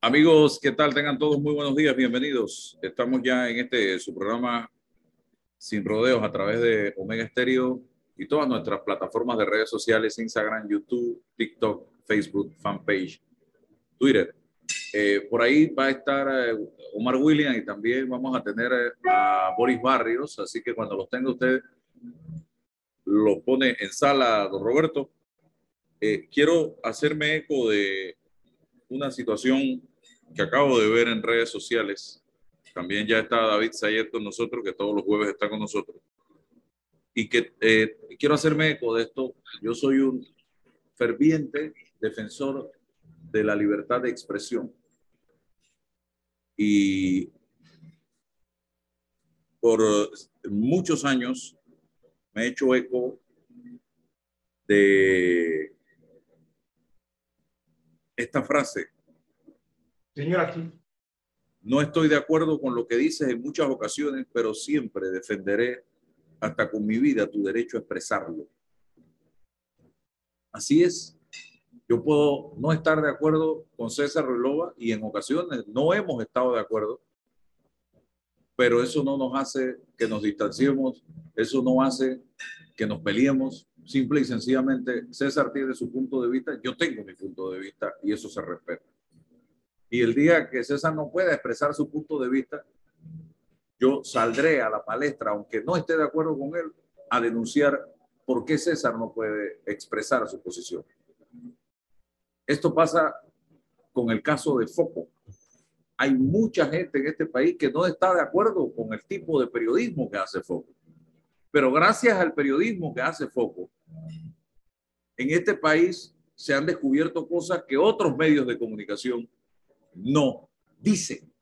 Amigos, ¿qué tal? Tengan todos muy buenos días, bienvenidos. Estamos ya en este su programa Sin Rodeos a través de Omega Estéreo y todas nuestras plataformas de redes sociales, Instagram, YouTube, TikTok, Facebook, fanpage, Twitter. Eh, por ahí va a estar eh, Omar William y también vamos a tener eh, a Boris Barrios, así que cuando los tenga usted, lo pone en sala, don Roberto. quiero hacerme eco de una situación que acabo de ver en redes sociales. También ya está David Sayer con nosotros, que todos los jueves está con nosotros. Y que eh, quiero hacerme eco de esto. Yo soy un ferviente defensor de la libertad de expresión. Y por muchos años me he hecho eco de esta frase Señora, No estoy de acuerdo con lo que dices en muchas ocasiones, pero siempre defenderé hasta con mi vida tu derecho a expresarlo. Así es. Yo puedo no estar de acuerdo con César Relova y en ocasiones no hemos estado de acuerdo, pero eso no nos hace que nos distanciemos, eso no hace que nos peleemos. Simple y sencillamente, César tiene su punto de vista, yo tengo mi punto de vista y eso se respeta. Y el día que César no pueda expresar su punto de vista, yo saldré a la palestra, aunque no esté de acuerdo con él, a denunciar por qué César no puede expresar su posición. Esto pasa con el caso de Foco. Hay mucha gente en este país que no está de acuerdo con el tipo de periodismo que hace Foco. Pero gracias al periodismo que hace Foco, en este país se han descubierto cosas que otros medios de comunicación no dicen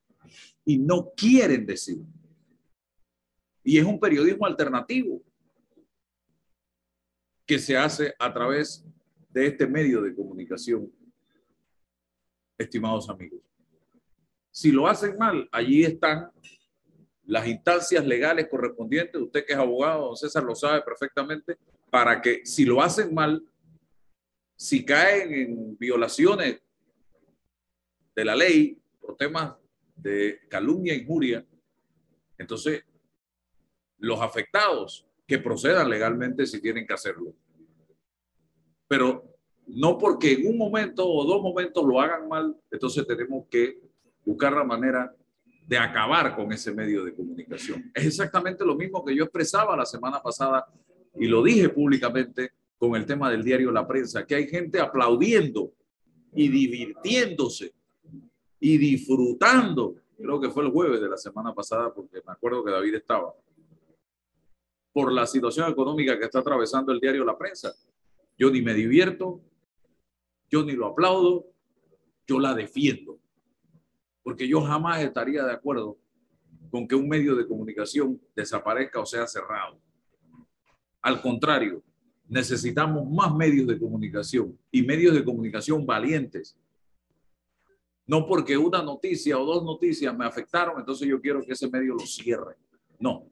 y no quieren decir. Y es un periodismo alternativo que se hace a través de este medio de comunicación, estimados amigos. Si lo hacen mal, allí están las instancias legales correspondientes. Usted que es abogado, don César, lo sabe perfectamente, para que si lo hacen mal, si caen en violaciones de la ley por temas de calumnia e injuria, entonces los afectados que procedan legalmente si tienen que hacerlo. Pero no porque en un momento o dos momentos lo hagan mal, entonces tenemos que buscar la manera de acabar con ese medio de comunicación. Es exactamente lo mismo que yo expresaba la semana pasada y lo dije públicamente con el tema del diario La Prensa, que hay gente aplaudiendo y divirtiéndose y disfrutando. Creo que fue el jueves de la semana pasada, porque me acuerdo que David estaba. Por la situación económica que está atravesando el diario La Prensa. Yo ni me divierto, yo ni lo aplaudo, yo la defiendo. Porque yo jamás estaría de acuerdo con que un medio de comunicación desaparezca o sea cerrado. Al contrario, necesitamos más medios de comunicación y medios de comunicación valientes no porque una noticia o dos noticias me afectaron, entonces yo quiero que ese medio lo cierre. No.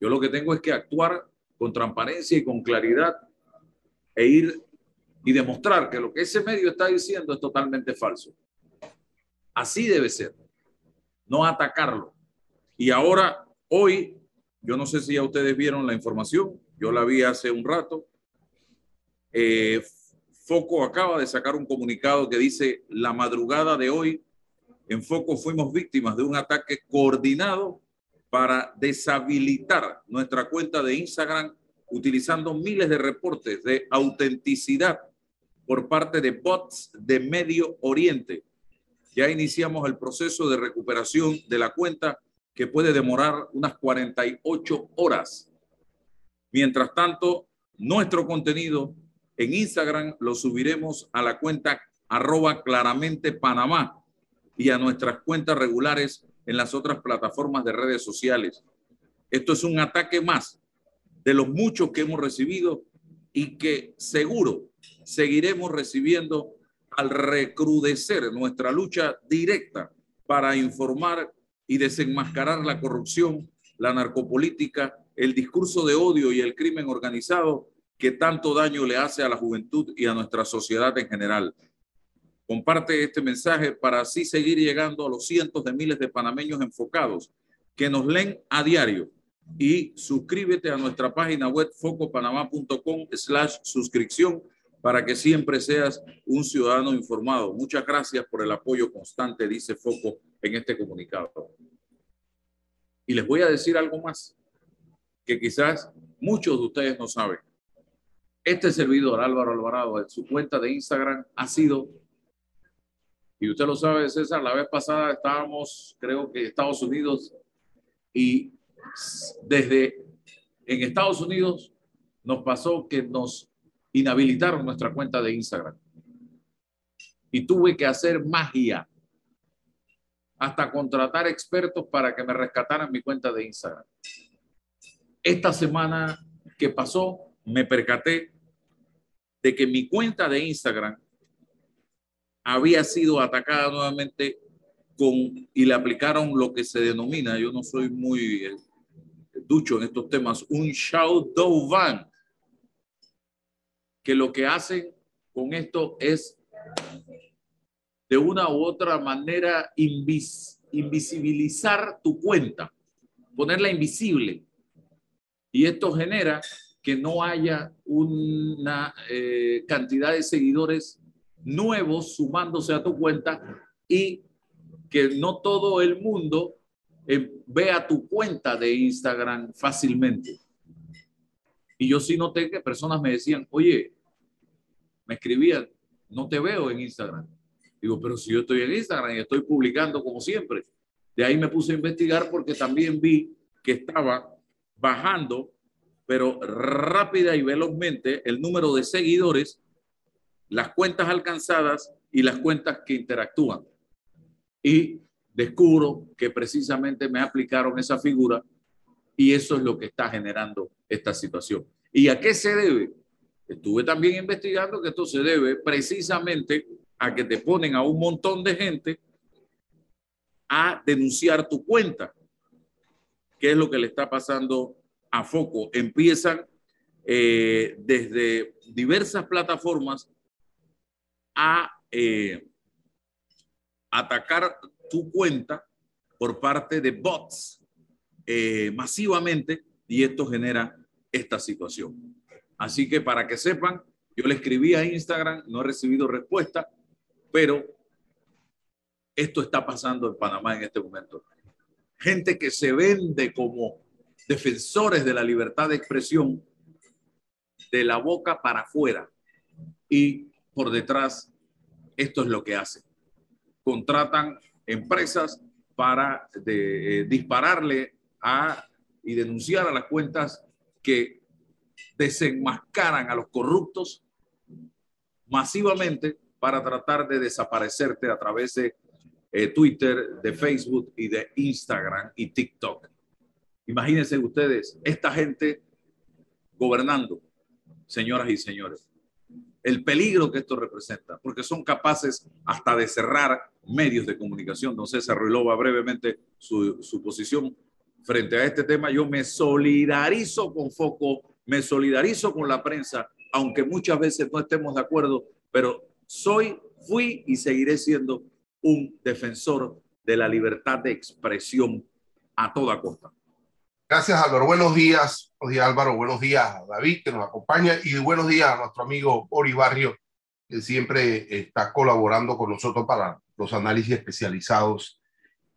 Yo lo que tengo es que actuar con transparencia y con claridad e ir y demostrar que lo que ese medio está diciendo es totalmente falso. Así debe ser. No atacarlo. Y ahora, hoy, yo no sé si ya ustedes vieron la información, yo la vi hace un rato. Eh, Foco acaba de sacar un comunicado que dice, la madrugada de hoy, en Foco fuimos víctimas de un ataque coordinado para deshabilitar nuestra cuenta de Instagram utilizando miles de reportes de autenticidad por parte de bots de Medio Oriente. Ya iniciamos el proceso de recuperación de la cuenta que puede demorar unas 48 horas. Mientras tanto, nuestro contenido en Instagram lo subiremos a la cuenta arroba claramente Panamá y a nuestras cuentas regulares en las otras plataformas de redes sociales. Esto es un ataque más de los muchos que hemos recibido y que seguro seguiremos recibiendo al recrudecer nuestra lucha directa para informar y desenmascarar la corrupción, la narcopolítica, el discurso de odio y el crimen organizado que tanto daño le hace a la juventud y a nuestra sociedad en general. Comparte este mensaje para así seguir llegando a los cientos de miles de panameños enfocados que nos leen a diario. Y suscríbete a nuestra página web focopanamá.com slash suscripción para que siempre seas un ciudadano informado. Muchas gracias por el apoyo constante, dice Foco en este comunicado. Y les voy a decir algo más que quizás muchos de ustedes no saben. Este servidor, Álvaro Alvarado, en su cuenta de Instagram ha sido, y usted lo sabe, César, la vez pasada estábamos, creo que Estados Unidos, y desde en Estados Unidos nos pasó que nos inhabilitaron nuestra cuenta de Instagram. Y tuve que hacer magia hasta contratar expertos para que me rescataran mi cuenta de Instagram. Esta semana que pasó, me percaté de que mi cuenta de Instagram había sido atacada nuevamente con y le aplicaron lo que se denomina, yo no soy muy eh, ducho en estos temas, un shadow ban, que lo que hacen con esto es de una u otra manera invisibilizar tu cuenta, ponerla invisible. Y esto genera que no haya una eh, cantidad de seguidores nuevos sumándose a tu cuenta y que no todo el mundo eh, vea tu cuenta de Instagram fácilmente. Y yo sí noté que personas me decían, oye, me escribían, no te veo en Instagram. Digo, pero si yo estoy en Instagram y estoy publicando como siempre. De ahí me puse a investigar porque también vi que estaba bajando, pero rápida y velozmente, el número de seguidores, las cuentas alcanzadas y las cuentas que interactúan. Y descubro que precisamente me aplicaron esa figura y eso es lo que está generando esta situación. ¿Y a qué se debe? Estuve también investigando que esto se debe precisamente a que te ponen a un montón de gente a denunciar tu cuenta. ¿Qué es lo que le está pasando a Foco? Empiezan eh, desde diversas plataformas a eh, atacar tu cuenta por parte de bots eh, masivamente y esto genera esta situación. Así que para que sepan, yo le escribí a Instagram, no he recibido respuesta, pero esto está pasando en Panamá en este momento. Gente que se vende como defensores de la libertad de expresión de la boca para afuera y por detrás esto es lo que hacen. Contratan empresas para eh, dispararle a y denunciar a las cuentas que desenmascaran a los corruptos masivamente para tratar de desaparecerte a través de eh, Twitter, de Facebook y de Instagram y TikTok. Imagínense ustedes, esta gente gobernando, señoras y señores, el peligro que esto representa, porque son capaces hasta de cerrar medios de comunicación. Don César Ruilova, brevemente su, su posición frente a este tema. Yo me solidarizo con Foco, me solidarizo con la prensa, aunque muchas veces no estemos de acuerdo, pero soy, fui y seguiré siendo un defensor de la libertad de expresión a toda costa. Gracias, Álvaro. Buenos días. Buenos días, Álvaro. Buenos días a David, que nos acompaña. Y buenos días a nuestro amigo Ori Barrio, que siempre está colaborando con nosotros para los análisis especializados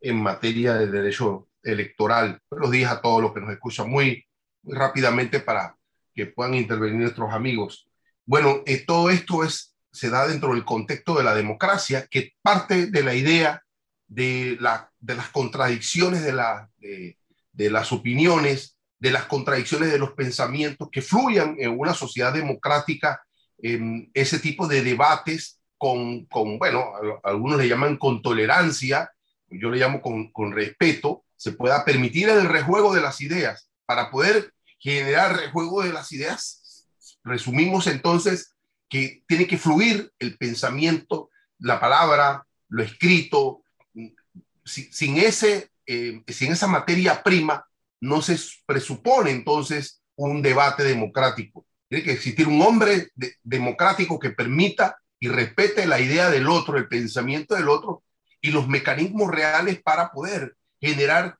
en materia de derecho electoral. Buenos días a todos los que nos escuchan muy, muy rápidamente para que puedan intervenir nuestros amigos. Bueno, eh, todo esto es se da dentro del contexto de la democracia, que parte de la idea de, la, de las contradicciones de, la, de, las opiniones, de las contradicciones de los pensamientos, que fluyan en una sociedad democrática en ese tipo de debates con, con, bueno, algunos le llaman con tolerancia, yo le llamo con, con respeto, se pueda permitir el rejuego de las ideas. Para poder generar rejuego de las ideas, resumimos entonces que tiene que fluir el pensamiento, la palabra, lo escrito. Sin, ese, eh, sin esa materia prima, no se presupone entonces un debate democrático. Tiene que existir un hombre democrático que permita y respete la idea del otro, el pensamiento del otro y los mecanismos reales para poder generar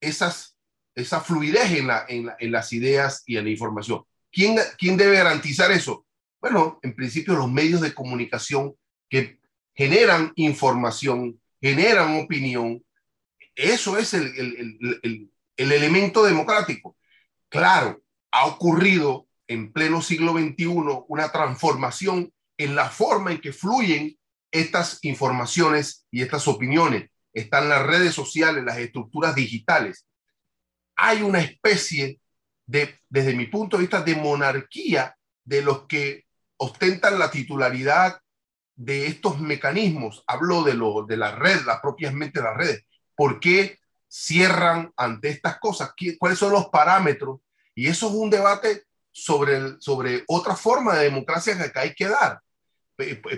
esas, esa fluidez en, la, en, las ideas y en la información. ¿Quién, ¿Quién debe garantizar eso? Bueno, en principio los medios de comunicación que generan información, generan opinión. Eso es el, el, el, el elemento democrático. Claro, ha ocurrido en pleno siglo XXI una transformación en la forma en que fluyen estas informaciones y estas opiniones. Están las redes sociales, las estructuras digitales. Hay una especie de, desde mi punto de vista, de monarquía de los que ostentan la titularidad de estos mecanismos. Hablo de, lo, de la red, la propiamente las redes. ¿Por qué cierran ante estas cosas? ¿Cuáles son los parámetros? Y eso es un debate sobre, sobre otra forma de democracia que hay que dar.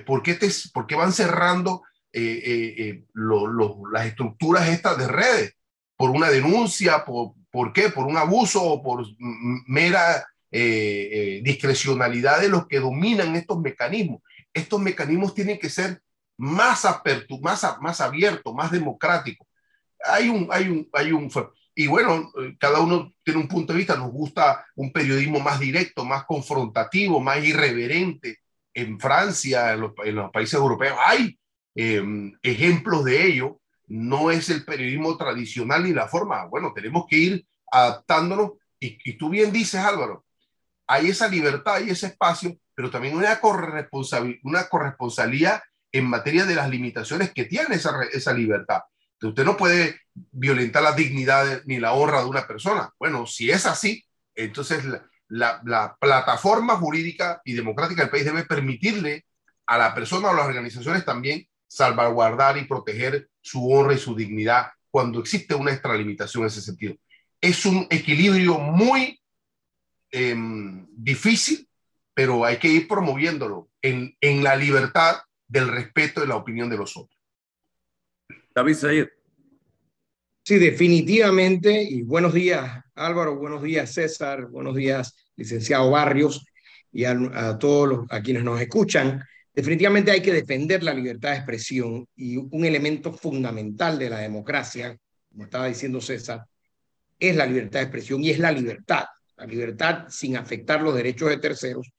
¿Por qué, te, por qué van cerrando eh, eh, eh las estructuras estas de redes? ¿Por una denuncia? ¿Por, por qué? ¿Por un abuso o por mera eh, discrecionalidad de los que dominan estos mecanismos? Estos mecanismos tienen que ser más, apertu más, más abiertos, más democráticos. Hay un, hay un, hay un, y bueno, cada uno tiene un punto de vista, nos gusta un periodismo más directo, más confrontativo, más irreverente, en Francia, en los, países europeos, hay em, ejemplos de ello. No es el periodismo tradicional ni la forma. Bueno, tenemos que ir adaptándonos. Y, tú bien dices, Álvaro, hay esa libertad y ese espacio, pero también una, corresponsabilidad, una corresponsabilidad en materia de las limitaciones que tiene esa, esa libertad. Usted no puede violentar la dignidad ni la honra de una persona. Bueno, si es así, entonces la, plataforma jurídica y democrática del país debe permitirle a la persona o a las organizaciones también salvaguardar y proteger su honra y su dignidad cuando existe una extralimitación en ese sentido. Es un equilibrio muy em, difícil, pero hay que ir promoviéndolo en, en la libertad del respeto de la opinión de los otros. David Sayed. Sí, definitivamente. Y buenos días, Álvaro. Buenos días, César. Buenos días, licenciado Barrios. Y a, todos los, a quienes nos escuchan. Definitivamente hay que defender la libertad de expresión y un elemento fundamental de la democracia, como estaba diciendo César, es la libertad de expresión y es la libertad. La libertad sin afectar los derechos de terceros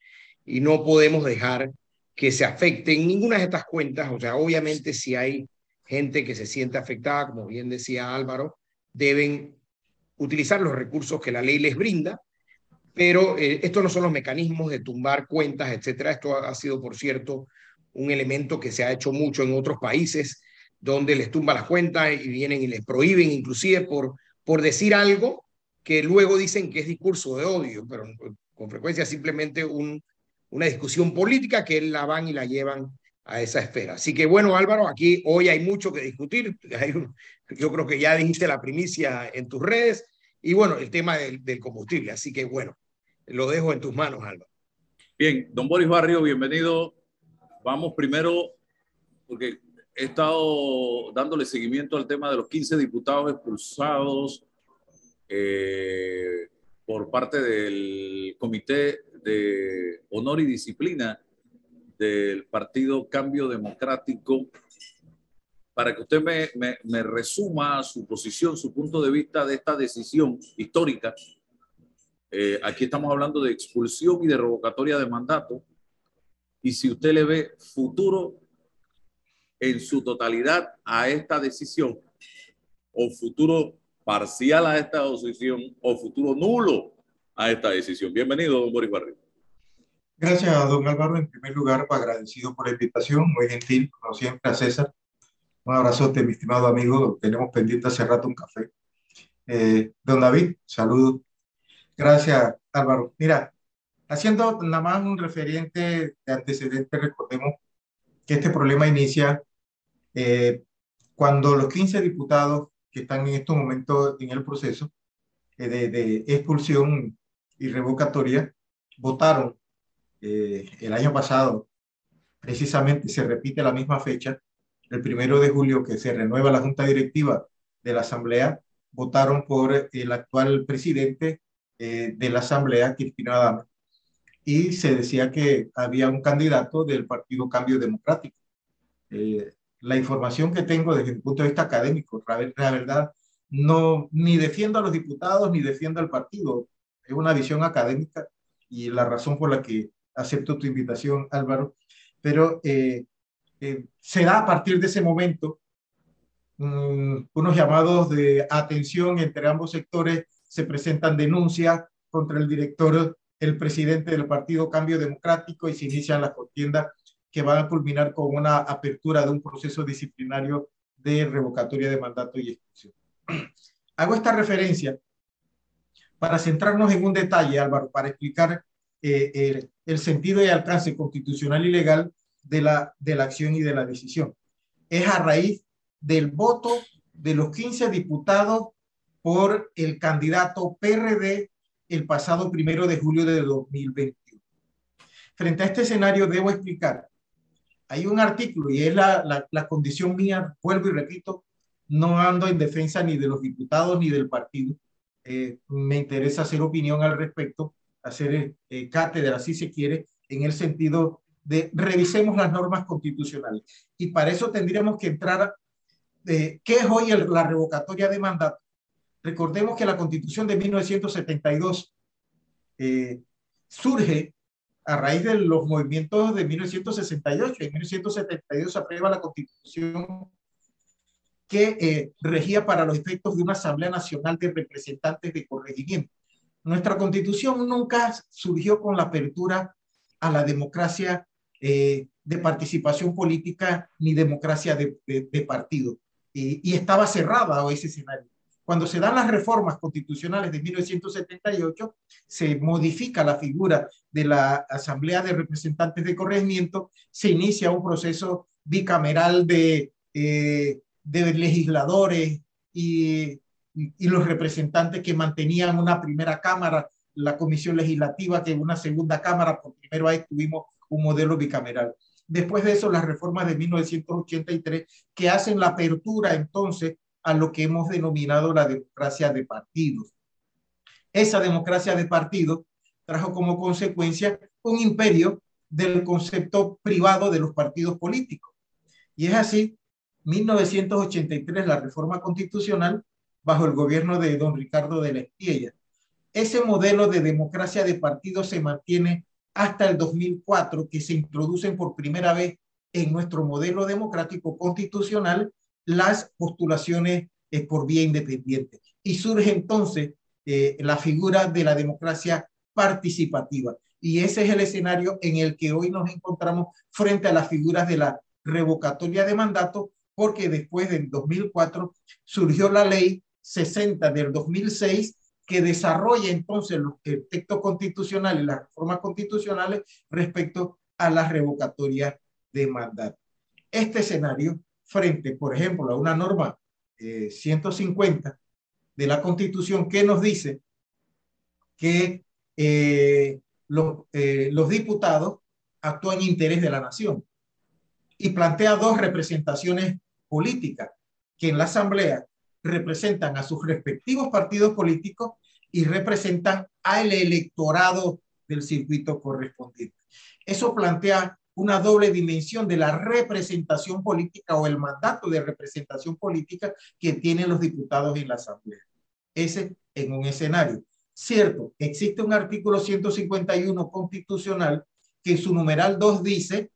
y no podemos dejar que se afecten ninguna de estas cuentas. O sea, obviamente si hay gente que se siente afectada, como bien decía Álvaro, deben utilizar los recursos que la ley les brinda, pero eh, estos no son los mecanismos de tumbar cuentas, etcétera. Esto ha, sido, por cierto, un elemento que se ha hecho mucho en otros países, donde les tumba las cuentas y vienen y les prohíben, inclusive por, por decir algo que luego dicen que es discurso de odio, pero con frecuencia simplemente un, una discusión política que la van y la llevan a esa esfera. Así que bueno, Álvaro, aquí hoy hay mucho que discutir. yo creo que ya dijiste la primicia en tus redes y bueno, el tema del, combustible. Así que bueno, lo dejo en tus manos, Álvaro. Bien, don Boris Barrio, bienvenido. Vamos primero, porque he estado dándole seguimiento al tema de los 15 diputados expulsados eh, por parte del Comité de Honor y Disciplina del Partido Cambio Democrático para que usted me, me, resuma su posición, su punto de vista de esta decisión histórica. Eh, aquí estamos hablando de expulsión y de revocatoria de mandato. Y si usted le ve futuro en su totalidad a esta decisión, o futuro parcial a esta decisión, o futuro nulo a esta decisión. Bienvenido, don Boris Barrio. Gracias, don Álvaro. En primer lugar, agradecido por la invitación, muy gentil, como siempre, a César. Un abrazote, mi estimado amigo. Tenemos pendiente hace rato un café. Eh, don David, saludo. Gracias, Álvaro. Mira, haciendo nada más un referente de antecedente, recordemos que este problema inicia eh, cuando los 15 diputados que están en estos momentos en el proceso eh, de, de expulsión y revocatoria votaron eh, el año pasado, precisamente se repite la misma fecha, el primero de julio que se renueva la junta directiva de la Asamblea, votaron por el actual presidente eh, de la Asamblea, Cristina Adame. y se decía que había un candidato del Partido Cambio Democrático. Eh, la información que tengo desde el punto de vista académico, la, verdad, no, ni defiendo a los diputados ni defiendo al partido. Es una visión académica y la razón por la que acepto tu invitación, Álvaro. Pero eh, eh, a partir de ese momento mm, unos llamados de atención entre ambos sectores, se presentan denuncias contra el director el presidente del Partido Cambio Democrático y se inician las contiendas que van a culminar con una apertura de un proceso disciplinario de revocatoria de mandato y expulsión. Hago esta referencia para centrarnos en un detalle, Álvaro, para explicar eh, el, sentido y alcance constitucional y legal de la, de la acción y de la decisión. Es a raíz del voto de los 15 diputados por el candidato PRD el pasado primero de julio de 2021. Frente a este escenario, debo explicar, hay un artículo y es la, la, condición mía, vuelvo y repito, no ando en defensa ni de los diputados ni del partido. Eh, me interesa hacer opinión al respecto, hacer eh, cátedra, si se quiere, en el sentido de revisemos las normas constitucionales. Y para eso tendríamos que entrar, eh, ¿qué es hoy la revocatoria de mandato? Recordemos que la constitución de 1972 eh, surge a raíz de los movimientos de 1968. En 1972 se aprueba la constitución que eh, regía para los efectos de una Asamblea Nacional de Representantes de Corregimiento. Nuestra constitución nunca surgió con la apertura a la democracia eh, de participación política ni democracia de, partido. y estaba cerrada a ese escenario. Cuando se dan las reformas constitucionales de 1978, se modifica la figura de la Asamblea de Representantes de Corregimiento, se inicia un proceso bicameral de, eh, de legisladores y, y, los representantes que mantenían una primera cámara, la comisión legislativa, que una segunda cámara, por primera vez tuvimos un modelo bicameral. Después de eso, las reformas de 1983 que hacen la apertura entonces a lo que hemos denominado la democracia de partidos. Esa democracia de partidos trajo como consecuencia un imperio del concepto privado de los partidos políticos. Y es así, 1983, la reforma constitucional bajo el gobierno de don Ricardo de la Espiella. Ese modelo de democracia de partidos se mantiene hasta el 2004, que se introducen por primera vez en nuestro modelo democrático constitucional las postulaciones eh, por vía independiente. Y surge entonces eh, la figura de la democracia participativa. Y ese es el escenario en el que hoy nos encontramos frente a las figuras de la revocatoria de mandato, porque después del 2004 surgió la ley 60 del 2006 que desarrolla entonces los textos constitucionales y las reformas constitucionales respecto a la revocatoria de mandato. Este escenario frente, por ejemplo, a una norma 150 eh, de la Constitución que nos dice que eh, los, eh, los diputados actúan en interés de la nación y plantea dos representaciones políticas que en la Asamblea representan a sus respectivos partidos políticos y representan al electorado del circuito correspondiente. Eso plantea una doble dimensión de la representación política o el mandato de representación política que tienen los diputados en la Asamblea. Ese en un escenario. Cierto, existe un artículo 151 constitucional que en su numeral 2 dice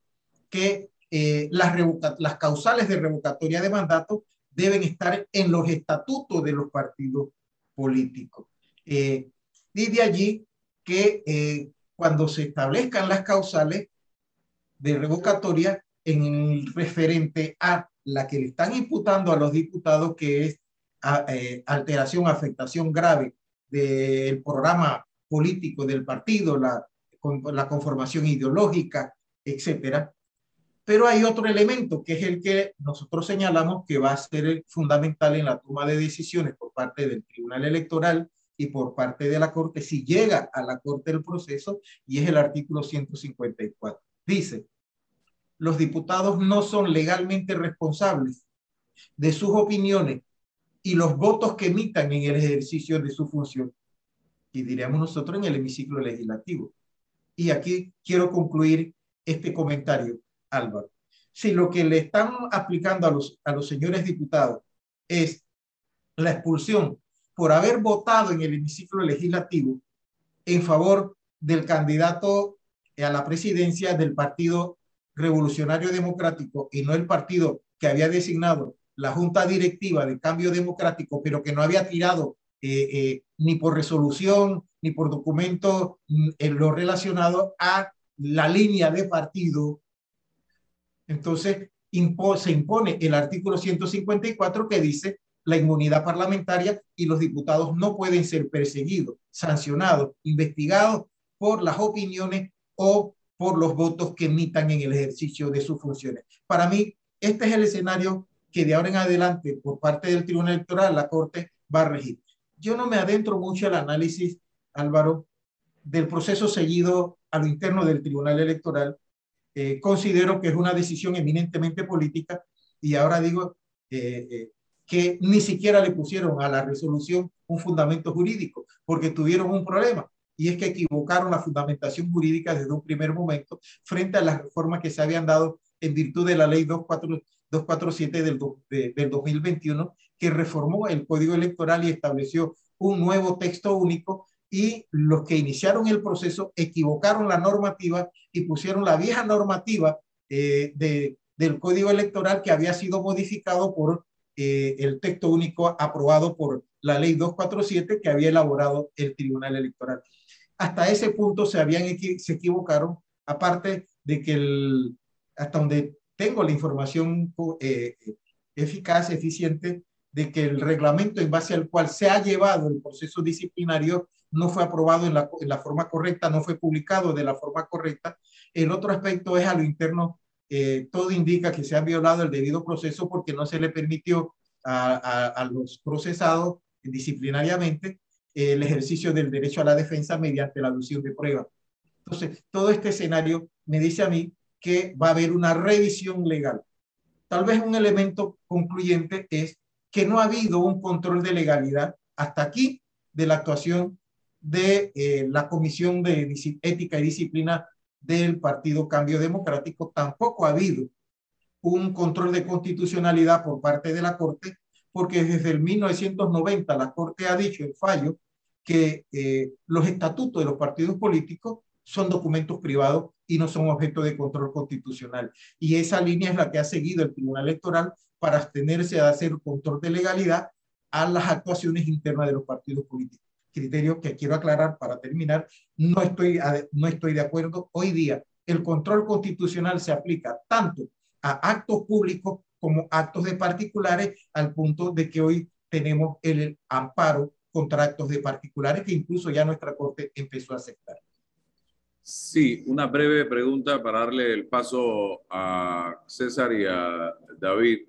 que eh, las, las causales de revocatoria de mandato deben estar en los estatutos de los partidos políticos. Eh, y de allí que eh, cuando se establezcan las causales, de revocatoria en el referente a la que le están imputando a los diputados, que es eh, alteración, afectación grave del programa político del partido, la, la conformación ideológica, etcétera. Pero hay otro elemento que es el que nosotros señalamos que va a ser fundamental en la toma de decisiones por parte del Tribunal Electoral y por parte de la Corte si llega a la Corte del proceso y es el artículo 154 dice, los diputados no son legalmente responsables de sus opiniones y los votos que emitan en el ejercicio de su función. Y diríamos nosotros en el hemiciclo legislativo. Y aquí quiero concluir este comentario, Álvaro. Si lo que le están aplicando a los, a los señores diputados es la expulsión por haber votado en el hemiciclo legislativo en favor del candidato a la presidencia del Partido Revolucionario Democrático y no el partido que había designado la Junta Directiva de Cambio Democrático, pero que no había tirado eh, eh, ni por resolución ni por documento mm, en lo relacionado a la línea de partido. Entonces, se impone el artículo 154 que dice la inmunidad parlamentaria y los diputados no pueden ser perseguidos, sancionados, investigados por las opiniones o por los votos que emitan en el ejercicio de sus funciones. Para mí, este es el escenario que de ahora en adelante, por parte del Tribunal Electoral, la Corte va a regir. Yo no me adentro mucho al análisis, Álvaro, del proceso seguido a lo interno del Tribunal Electoral. Eh, considero que es una decisión eminentemente política y ahora digo eh, eh, que ni siquiera le pusieron a la resolución un fundamento jurídico porque tuvieron un problema y es que equivocaron la fundamentación jurídica desde un primer momento frente a las reformas que se habían dado en virtud de la ley 247 del, del 2021, que reformó el código electoral y estableció un nuevo texto único y los que iniciaron el proceso equivocaron la normativa y pusieron la vieja normativa eh, de, del código electoral que había sido modificado por eh, el texto único aprobado por la ley 247 que había elaborado el Tribunal Electoral hasta ese punto se habían se equivocaron, aparte de que el, hasta donde tengo la información eh, eficaz, eficiente, de que el reglamento en base al cual se ha llevado el proceso disciplinario no fue aprobado en la, forma correcta, no fue publicado de la forma correcta. El otro aspecto es a lo interno, eh, todo indica que se ha violado el debido proceso porque no se le permitió a, a, a los procesados disciplinariamente el ejercicio del derecho a la defensa mediante la aducción de pruebas. Entonces, todo este escenario me dice a mí que va a haber una revisión legal. Tal vez un elemento concluyente es que no ha habido un control de legalidad hasta aquí de la actuación de eh, la Comisión de Ética y Disciplina del Partido Cambio Democrático. Tampoco ha habido un control de constitucionalidad por parte de la Corte, porque desde el 1990 la Corte ha dicho en fallo que eh, los estatutos de los partidos políticos son documentos privados y no son objeto de control constitucional. Y esa línea es la que ha seguido el Tribunal Electoral para abstenerse a hacer control de legalidad a las actuaciones internas de los partidos políticos. Criterio que quiero aclarar para terminar, no estoy, no estoy de acuerdo. Hoy día el control constitucional se aplica tanto a actos públicos como actos de particulares, al punto de que hoy tenemos el amparo contratos de particulares que incluso ya nuestra Corte empezó a aceptar. Sí, una breve pregunta para darle el paso a César y a David.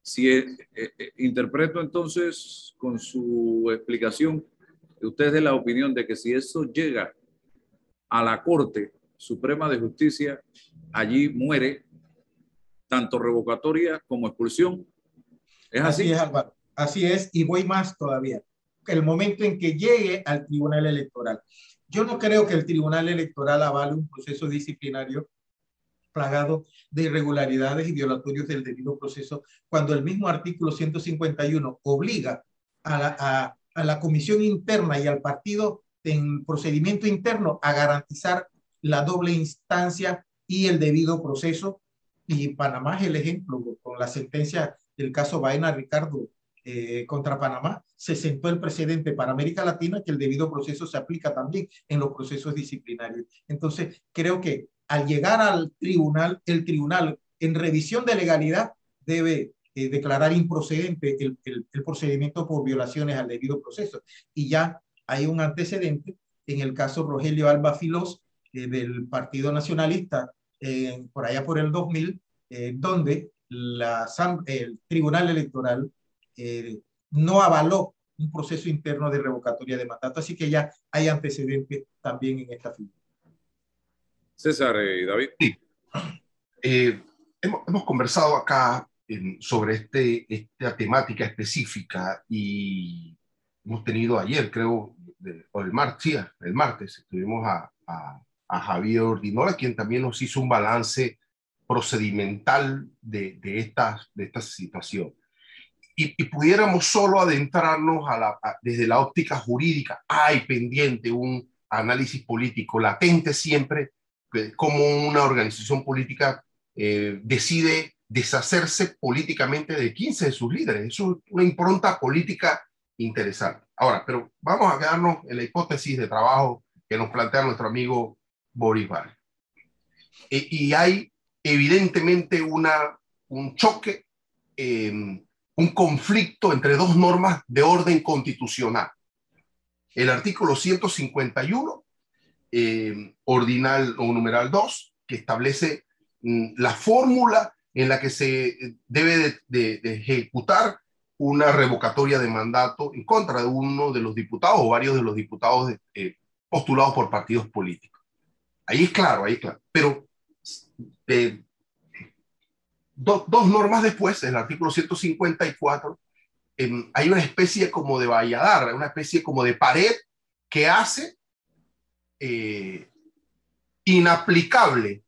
Si eh, eh, interpreto entonces con su explicación, usted es de la opinión de que si eso llega a la Corte Suprema de Justicia, allí muere tanto revocatoria como expulsión. ¿Es así? Así es, Álvaro. Así es, y voy más todavía. El momento en que llegue al Tribunal Electoral. Yo no creo que el Tribunal Electoral avale un proceso disciplinario plagado de irregularidades y violatorios del debido proceso, cuando el mismo artículo 151 obliga a la, a, a la comisión interna y al partido en procedimiento interno a garantizar la doble instancia y el debido proceso. Y Panamá es el ejemplo con la sentencia del caso Baena Ricardo eh, contra Panamá, se sentó el precedente para América Latina que el debido proceso se aplica también en los procesos disciplinarios. Entonces, creo que al llegar al tribunal, el tribunal en revisión de legalidad debe eh, declarar improcedente el, procedimiento por violaciones al debido proceso. Y ya hay un antecedente en el caso Rogelio Alba Filos eh, del Partido Nacionalista por allá por el 2000, donde el Tribunal Electoral eh, no avaló un proceso interno de revocatoria de mandato. Así que ya hay antecedentes también en esta figura. César y David. Sí. Eh, hemos, hemos, conversado acá sobre este, esta temática específica y hemos tenido ayer, creo, o el martes, sí, el martes, estuvimos a, a, a Javier Ordinola, quien también nos hizo un balance procedimental de, de, esta, de esta situación. Y, y, pudiéramos solo adentrarnos a la, a, desde la óptica jurídica, hay pendiente un análisis político latente siempre, como una organización política eh, decide deshacerse políticamente de 15 de sus líderes. Eso es una impronta política interesante. Ahora, pero vamos a quedarnos en la hipótesis de trabajo que nos plantea nuestro amigo Boris Barr. E, y hay evidentemente una, un choque, eh, un conflicto entre dos normas de orden constitucional. El artículo 151, eh, ordinal o numeral 2, que establece mm, la fórmula en la que se debe de, de, de, ejecutar una revocatoria de mandato en contra de uno de los diputados o varios de los diputados eh, postulados por partidos políticos. Ahí es claro, ahí es claro. Pero eh, do, dos normas después, el artículo 154, eh, hay una especie como de valladar, una especie como de pared que hace eh, inaplicable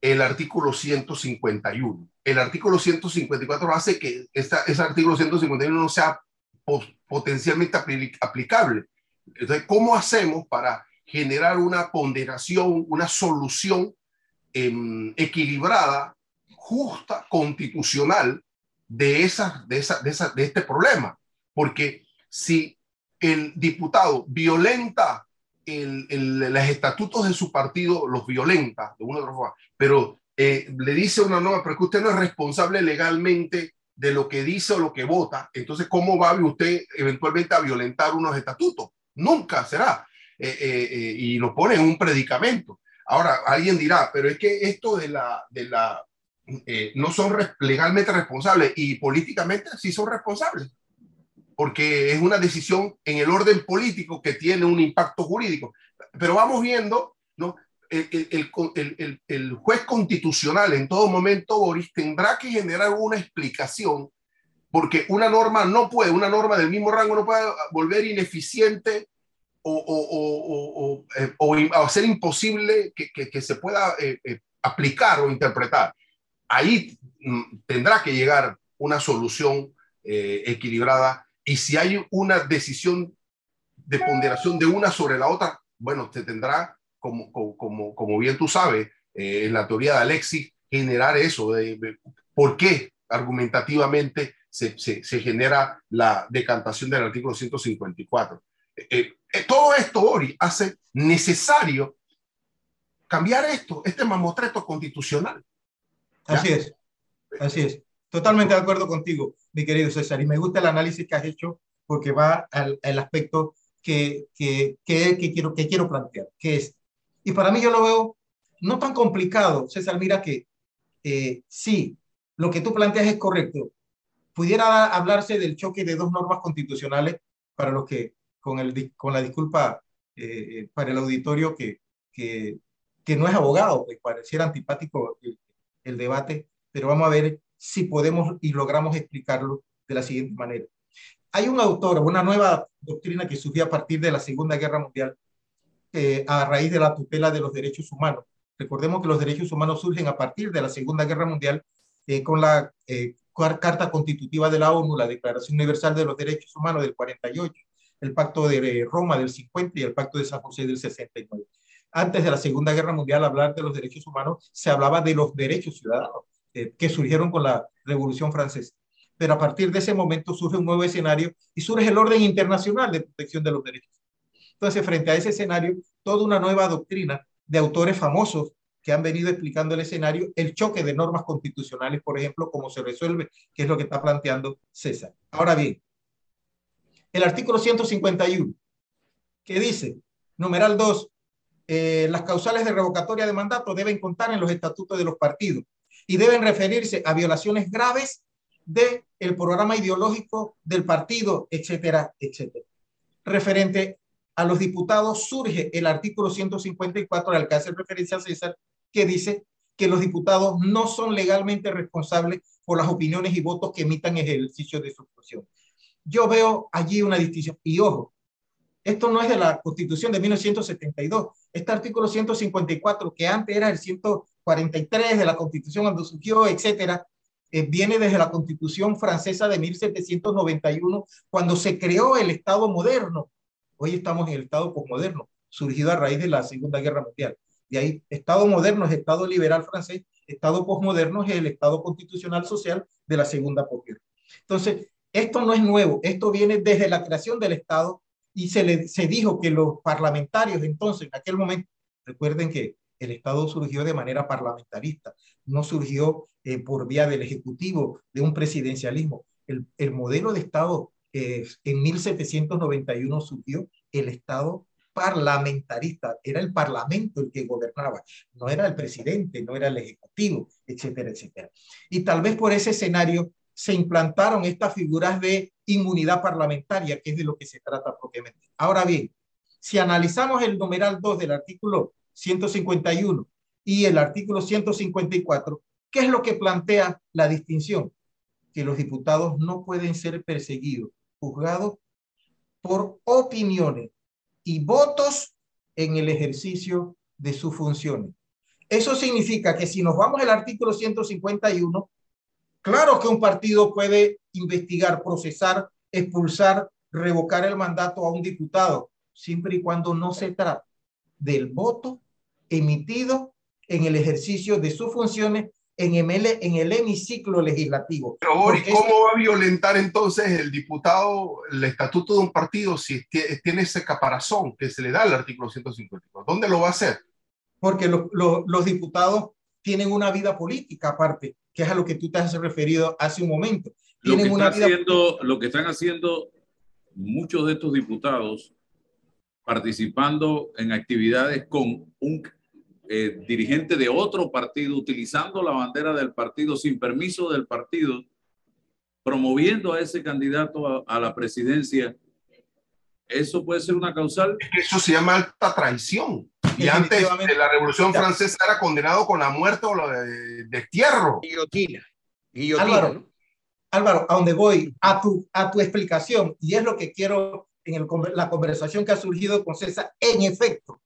el artículo 151. El artículo 154 hace que esta, ese artículo 151 no sea potencialmente aplicable. Entonces, ¿cómo hacemos para generar una ponderación, una solución eh, equilibrada, justa, constitucional de, esa, de, esa, de, esa, de este problema? Porque si el diputado violenta el, el, los estatutos de su partido, los violenta de una u otra forma, pero eh, le dice una norma, pero que usted no es responsable legalmente de lo que dice o lo que vota, entonces, ¿cómo va usted eventualmente a violentar unos estatutos? Nunca será. Eh, eh, eh, y lo pone en un predicamento. Ahora, alguien dirá, pero es que esto de la, de la eh, no son legalmente responsables y políticamente sí son responsables, porque es una decisión en el orden político que tiene un impacto jurídico. Pero vamos viendo, ¿no? El, el, juez constitucional en todo momento, Boris, tendrá que generar una explicación, porque una norma no puede, una norma del mismo rango no puede volver ineficiente o, o, o, eh, o hacer imposible que, que, se pueda eh, eh, aplicar o interpretar. Ahí mm, tendrá que llegar una solución eh, equilibrada y si hay una decisión de ponderación de una sobre la otra, bueno, te tendrá como, como, como bien tú sabes, eh, en la teoría de Alexis, generar eso, de, por qué argumentativamente se, se, se, genera la decantación del artículo 154. Eh, eh, todo esto, Ori, hace necesario cambiar esto, este mamotreto constitucional. Así es, así es. Totalmente de acuerdo contigo, mi querido César, y me gusta el análisis que has hecho porque va al, al aspecto que, que, que, que, quiero, que quiero plantear, que es y para mí yo lo veo no tan complicado, César, mira que eh, sí, lo que tú planteas es correcto. Pudiera hablarse del choque de dos normas constitucionales para los que, con, el, con la disculpa eh, eh, para el auditorio que, que, que, no es abogado, que pareciera antipático el, el debate, pero vamos a ver si podemos y logramos explicarlo de la siguiente manera. Hay un autor, una nueva doctrina que surgió a partir de la Segunda Guerra Mundial, eh, a raíz de la tutela de los derechos humanos. Recordemos que los derechos humanos surgen a partir de la Segunda Guerra Mundial eh, con la eh, Carta Constitutiva de la ONU, la Declaración Universal de los Derechos Humanos del 48, el Pacto de Roma del 50 y el Pacto de San José del 69. Antes de la Segunda Guerra Mundial, hablar de los derechos humanos se hablaba de los derechos ciudadanos eh, que surgieron con la Revolución Francesa. Pero a partir de ese momento surge un nuevo escenario y surge el orden internacional de protección de los derechos entonces, frente a ese escenario, toda una nueva doctrina de autores famosos que han venido explicando el escenario, el choque de normas constitucionales, por ejemplo, cómo se resuelve, que es lo que está planteando César. Ahora bien, el artículo 151, que dice, numeral 2, eh, las causales de revocatoria de mandato deben contar en los estatutos de los partidos y deben referirse a violaciones graves del el programa ideológico del partido, etcétera, etcétera. Referente a los diputados surge el artículo 154 al que hace referencia César, que dice que los diputados no son legalmente responsables por las opiniones y votos que emitan en el ejercicio de su función. Yo veo allí una distinción. Y ojo, Esto no es de la Constitución de 1972. Este artículo 154, que antes era el 143 de la Constitución cuando surgió, etcétera, eh, viene desde la Constitución francesa de 1791, cuando se creó el Estado moderno. Hoy estamos en el Estado posmoderno, surgido a raíz de la Segunda Guerra Mundial. Y ahí, Estado moderno es Estado liberal francés, Estado posmoderno es el Estado constitucional social de la Segunda posguerra. Entonces, esto no es nuevo, esto viene desde la creación del Estado y se, le, se dijo que los parlamentarios entonces, en aquel momento, recuerden que el Estado surgió de manera parlamentarista, no surgió eh, por vía del Ejecutivo, de un presidencialismo. El, el modelo de Estado eh, en 1791 surgió el Estado parlamentarista, era el Parlamento el que gobernaba, no era el presidente, no era el Ejecutivo, etcétera, etcétera. Y tal vez por ese escenario se implantaron estas figuras de inmunidad parlamentaria, que es de lo que se trata propiamente. Ahora bien, si analizamos el numeral 2 del artículo 151 y el artículo 154, ¿qué es lo que plantea la distinción? Que los diputados no pueden ser perseguidos, juzgados por opiniones y votos en el ejercicio de sus funciones. Eso significa que si nos vamos al artículo 151, Claro que un partido puede investigar, procesar, expulsar, revocar el mandato a un diputado, siempre y cuando no se trate del voto emitido en el ejercicio de sus funciones en el, en el hemiciclo legislativo. Pero Boris, ¿cómo va a violentar entonces el diputado el estatuto de un partido si tiene ese caparazón que se le da al artículo 154? ¿Dónde lo va a hacer? Porque los diputados tienen una vida política aparte que es a lo que tú te has referido hace un momento. Lo que, una haciendo, lo que están haciendo muchos de estos diputados participando en actividades con un eh, dirigente de otro partido, utilizando la bandera del partido sin permiso del partido, promoviendo a ese candidato a, la presidencia, eso puede ser una causal. Eso se llama alta traición. Y antes de la Revolución Francesa era condenado con la muerte o la de destierro. Guillotina. Álvaro, Álvaro, a donde voy, a tu, a tu explicación, y es lo que quiero en el, la conversación que ha surgido con César, en efecto,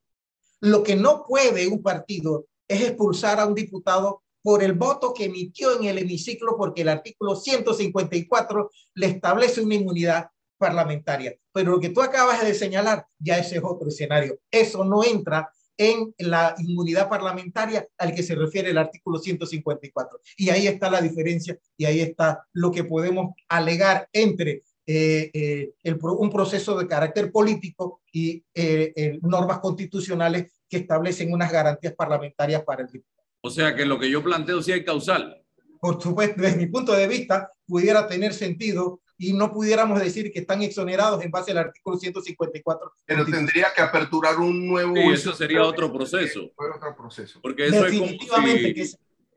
lo que no puede un partido es expulsar a un diputado por el voto que emitió en el hemiciclo, porque el artículo 154 le establece una inmunidad parlamentaria. Pero lo que tú acabas de señalar, ya ese es otro escenario. Eso no entra en la inmunidad parlamentaria al que se refiere el artículo 154. Y ahí está la diferencia y ahí está lo que podemos alegar entre eh, eh, el, un proceso de carácter político y eh, normas constitucionales que establecen unas garantías parlamentarias para el diputado. O sea que lo que yo planteo sí hay causal. Por supuesto, desde mi punto de vista, pudiera tener sentido y no pudiéramos decir que están exonerados en base al artículo 154. Pero tendría que aperturar un nuevo... Sí, eso sería otro proceso. Otro proceso. Porque eso Definitivamente que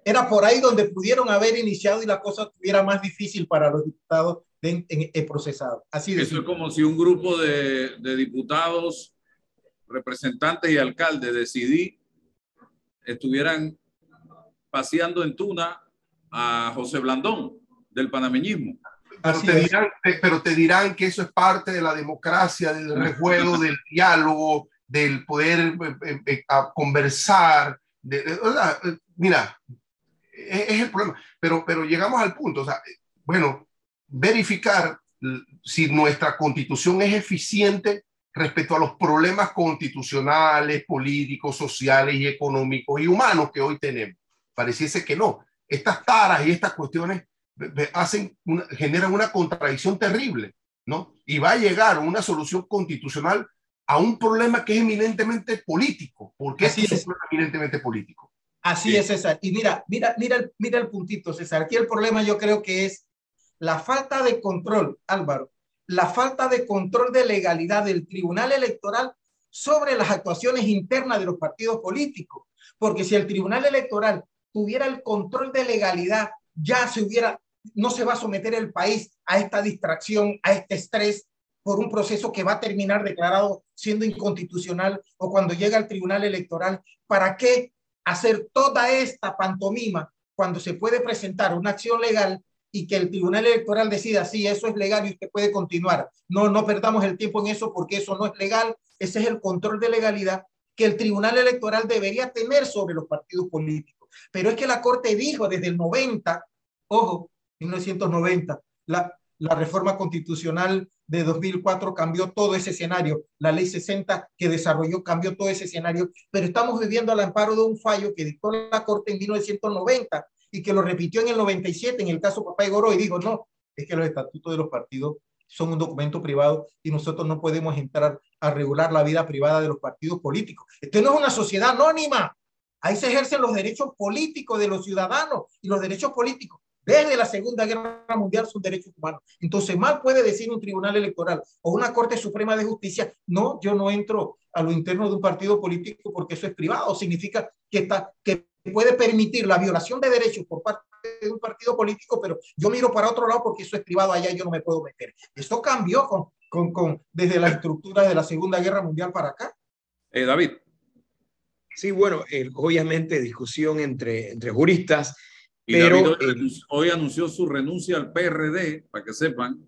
era por ahí donde pudieron haber iniciado y la cosa estuviera más difícil para los diputados de, en, procesado. Así de Eso es como si un grupo de, de diputados, representantes y alcaldes de CD estuvieran paseando en Tuna a José Blandón del panameñismo. Pero te, dirán, pero te, dirán, que eso es parte de la democracia, del rejuego, del diálogo, del poder eh, eh, eh, conversar. mira, es, es, el problema. Pero, pero llegamos al punto, o sea, bueno, verificar si nuestra constitución es eficiente respecto a los problemas constitucionales, políticos, sociales y económicos y humanos que hoy tenemos. Pareciese que no. Estas taras y estas cuestiones hacen generan una contradicción terrible, ¿no? Y va a llegar una solución constitucional a un problema que es eminentemente político. porque es, es eminentemente político? Así es, César. Y mira, mira, mira, el, mira el puntito, César. Aquí el problema yo creo que es la falta de control, Álvaro, la falta de control de legalidad del Tribunal Electoral sobre las actuaciones internas de los partidos políticos. Porque si el Tribunal Electoral tuviera el control de legalidad, ya se hubiera no se va a someter el país a esta distracción, a este estrés por un proceso que va a terminar declarado siendo inconstitucional o cuando llega al tribunal electoral. ¿Para qué hacer toda esta pantomima cuando se puede presentar una acción legal y que el Tribunal Electoral decida si eso es legal y usted puede continuar. No, no perdamos el tiempo en eso porque eso no es legal. Ese es el control de legalidad que el Tribunal Electoral debería tener sobre los partidos políticos. Pero es que la Corte dijo desde el 90, ojo, 1990, la, la reforma constitucional de 2004 cambió todo ese escenario. La ley 60 que desarrolló cambió todo ese escenario, pero estamos viviendo al amparo de un fallo que dictó la Corte en 1990 y que lo repitió en el 97 en el caso Papá Goro y dijo, no, es que los estatutos de los partidos son un documento privado y nosotros no podemos entrar a regular la vida privada de los partidos políticos. Esto no es una sociedad anónima. Ahí se ejercen los derechos políticos de los ciudadanos y los derechos políticos desde la Segunda Guerra Mundial son derechos humanos. Entonces, mal puede decir un tribunal electoral o una Corte Suprema de Justicia, no, yo no entro a lo interno de un partido político porque eso es privado. Significa que, está, que puede permitir la violación de derechos por parte de un partido político, pero yo miro para otro lado porque eso es privado, allá yo no me puedo meter. Eso cambió con, con, con desde la estructura de la Segunda Guerra Mundial para acá. Eh, David. Sí, bueno, obviamente discusión entre, entre juristas y Pero, hoy, anunció su renuncia al PRD, para que sepan.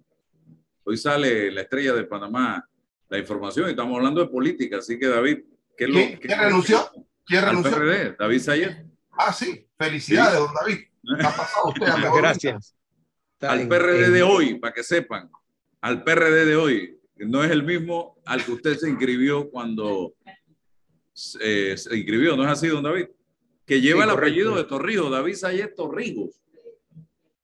Hoy sale la estrella de Panamá la información y estamos hablando de política, así que David, ¿qué, ¿Quién, ¿quién renunció? ¿Quién al PRD, David Sayer. Ah, sí, felicidades, don David. Ha pasado usted a Gracias. Al PRD de hoy, para que sepan, al PRD de hoy, no es el mismo al que usted se inscribió cuando eh, se inscribió, ¿no es así, don David? Que lleva el apellido de Torrijos, David Sayet Torrijos.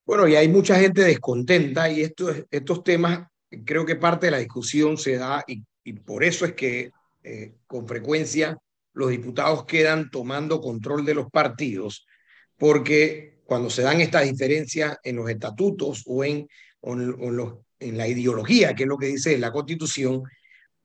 Bueno, y hay mucha gente descontenta y esto, estos temas, creo que parte de la discusión se da y, por eso es que eh, con frecuencia los diputados quedan tomando control de los partidos, porque cuando se dan estas diferencias en los estatutos o en, los, en la ideología, que es lo que dice la Constitución,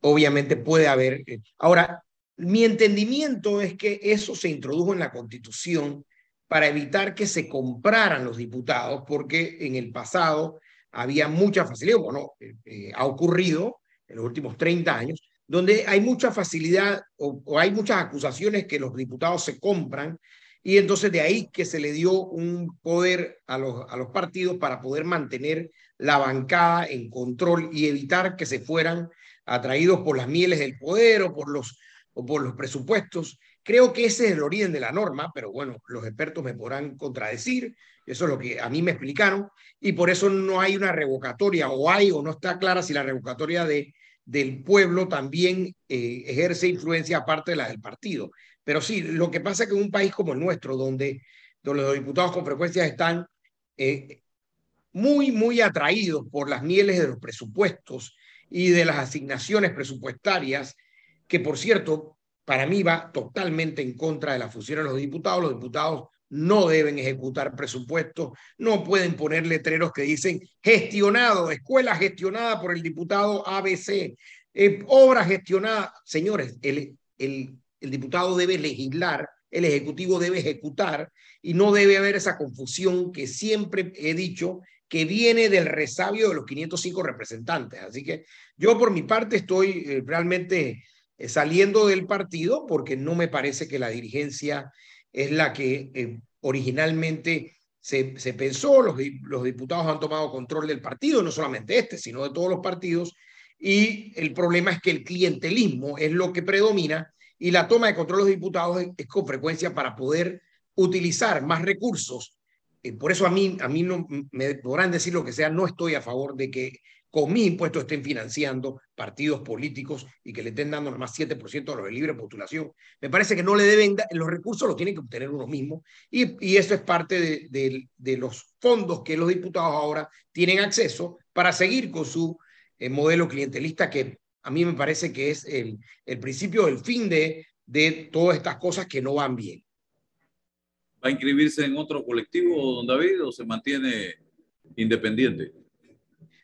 obviamente puede haber. Eh, ahora, mi entendimiento es que eso se introdujo en la Constitución para evitar que se compraran los diputados, porque en el pasado había mucha facilidad, bueno, eh, eh, ha ocurrido en los últimos 30 años, donde hay mucha facilidad o, o, hay muchas acusaciones que los diputados se compran y entonces de ahí que se le dio un poder a los, a los partidos para poder mantener la bancada en control y evitar que se fueran atraídos por las mieles del poder o por los o por los presupuestos. Creo que ese es el origen de la norma, pero bueno, los expertos me podrán contradecir, eso es lo que a mí me explicaron, y por eso no hay una revocatoria, o hay o no está clara si la revocatoria de, del pueblo también eh, ejerce influencia aparte de la del partido. Pero sí, lo que pasa es que en un país como el nuestro, donde, donde los diputados con frecuencia están eh, muy, muy atraídos por las mieles de los presupuestos y de las asignaciones presupuestarias, que por cierto, para mí va totalmente en contra de la función de los diputados. Los diputados no deben ejecutar presupuestos, no pueden poner letreros que dicen gestionado, escuela gestionada por el diputado ABC, eh, obra gestionada. Señores, el, el, el diputado debe legislar, el ejecutivo debe ejecutar y no debe haber esa confusión que siempre he dicho que viene del resabio de los 505 representantes. Así que yo por mi parte estoy eh, realmente eh, saliendo del partido porque no me parece que la dirigencia es la que eh, originalmente se, se pensó, los, los, diputados han tomado control del partido, no solamente este, sino de todos los partidos, y el problema es que el clientelismo es lo que predomina y la toma de control de los diputados es, con frecuencia para poder utilizar más recursos. Eh, por eso a mí, a mí no me podrán decir lo que sea, no estoy a favor de que con mis impuestos estén financiando partidos políticos y que le estén dando nomás 7% de los de libre postulación. Me parece que no le deben, los recursos los tienen que obtener uno mismo y, eso es parte de, los fondos que los diputados ahora tienen acceso para seguir con su eh, modelo clientelista que a mí me parece que es el, el principio del fin de, de todas estas cosas que no van bien. ¿Va a inscribirse en otro colectivo, don David, o se mantiene independiente?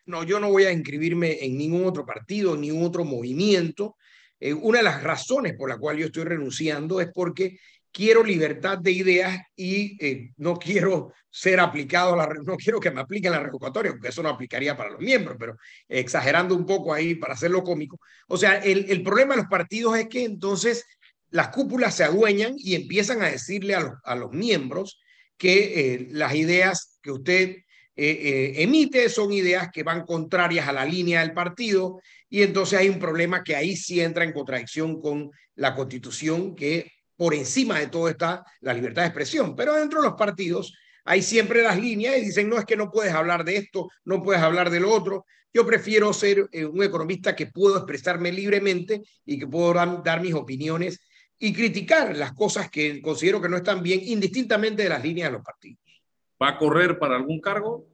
No, yo no voy a inscribirme en ningún otro partido, ningún otro movimiento. Eh, una de las razones por la cual yo estoy renunciando es porque quiero libertad de ideas y eh, no quiero ser aplicado, a la, no quiero que me apliquen la revocatoria, porque eso no aplicaría para los miembros, pero exagerando un poco ahí para hacerlo cómico. O sea, el, el problema de los partidos es que entonces las cúpulas se adueñan y empiezan a decirle a los, a los miembros que eh, las ideas que usted emite son ideas que van contrarias a la línea del partido y entonces hay un problema que ahí sí entra en contradicción con la constitución que por encima de todo está la libertad de expresión, pero dentro de los partidos hay siempre las líneas y dicen, no es que no puedes hablar de esto, no puedes hablar de lo otro. Yo prefiero ser eh, un economista que puedo expresarme libremente y que puedo dar, mis opiniones y criticar las cosas que considero que no están bien, indistintamente de las líneas de los partidos. ¿Va a correr para algún cargo?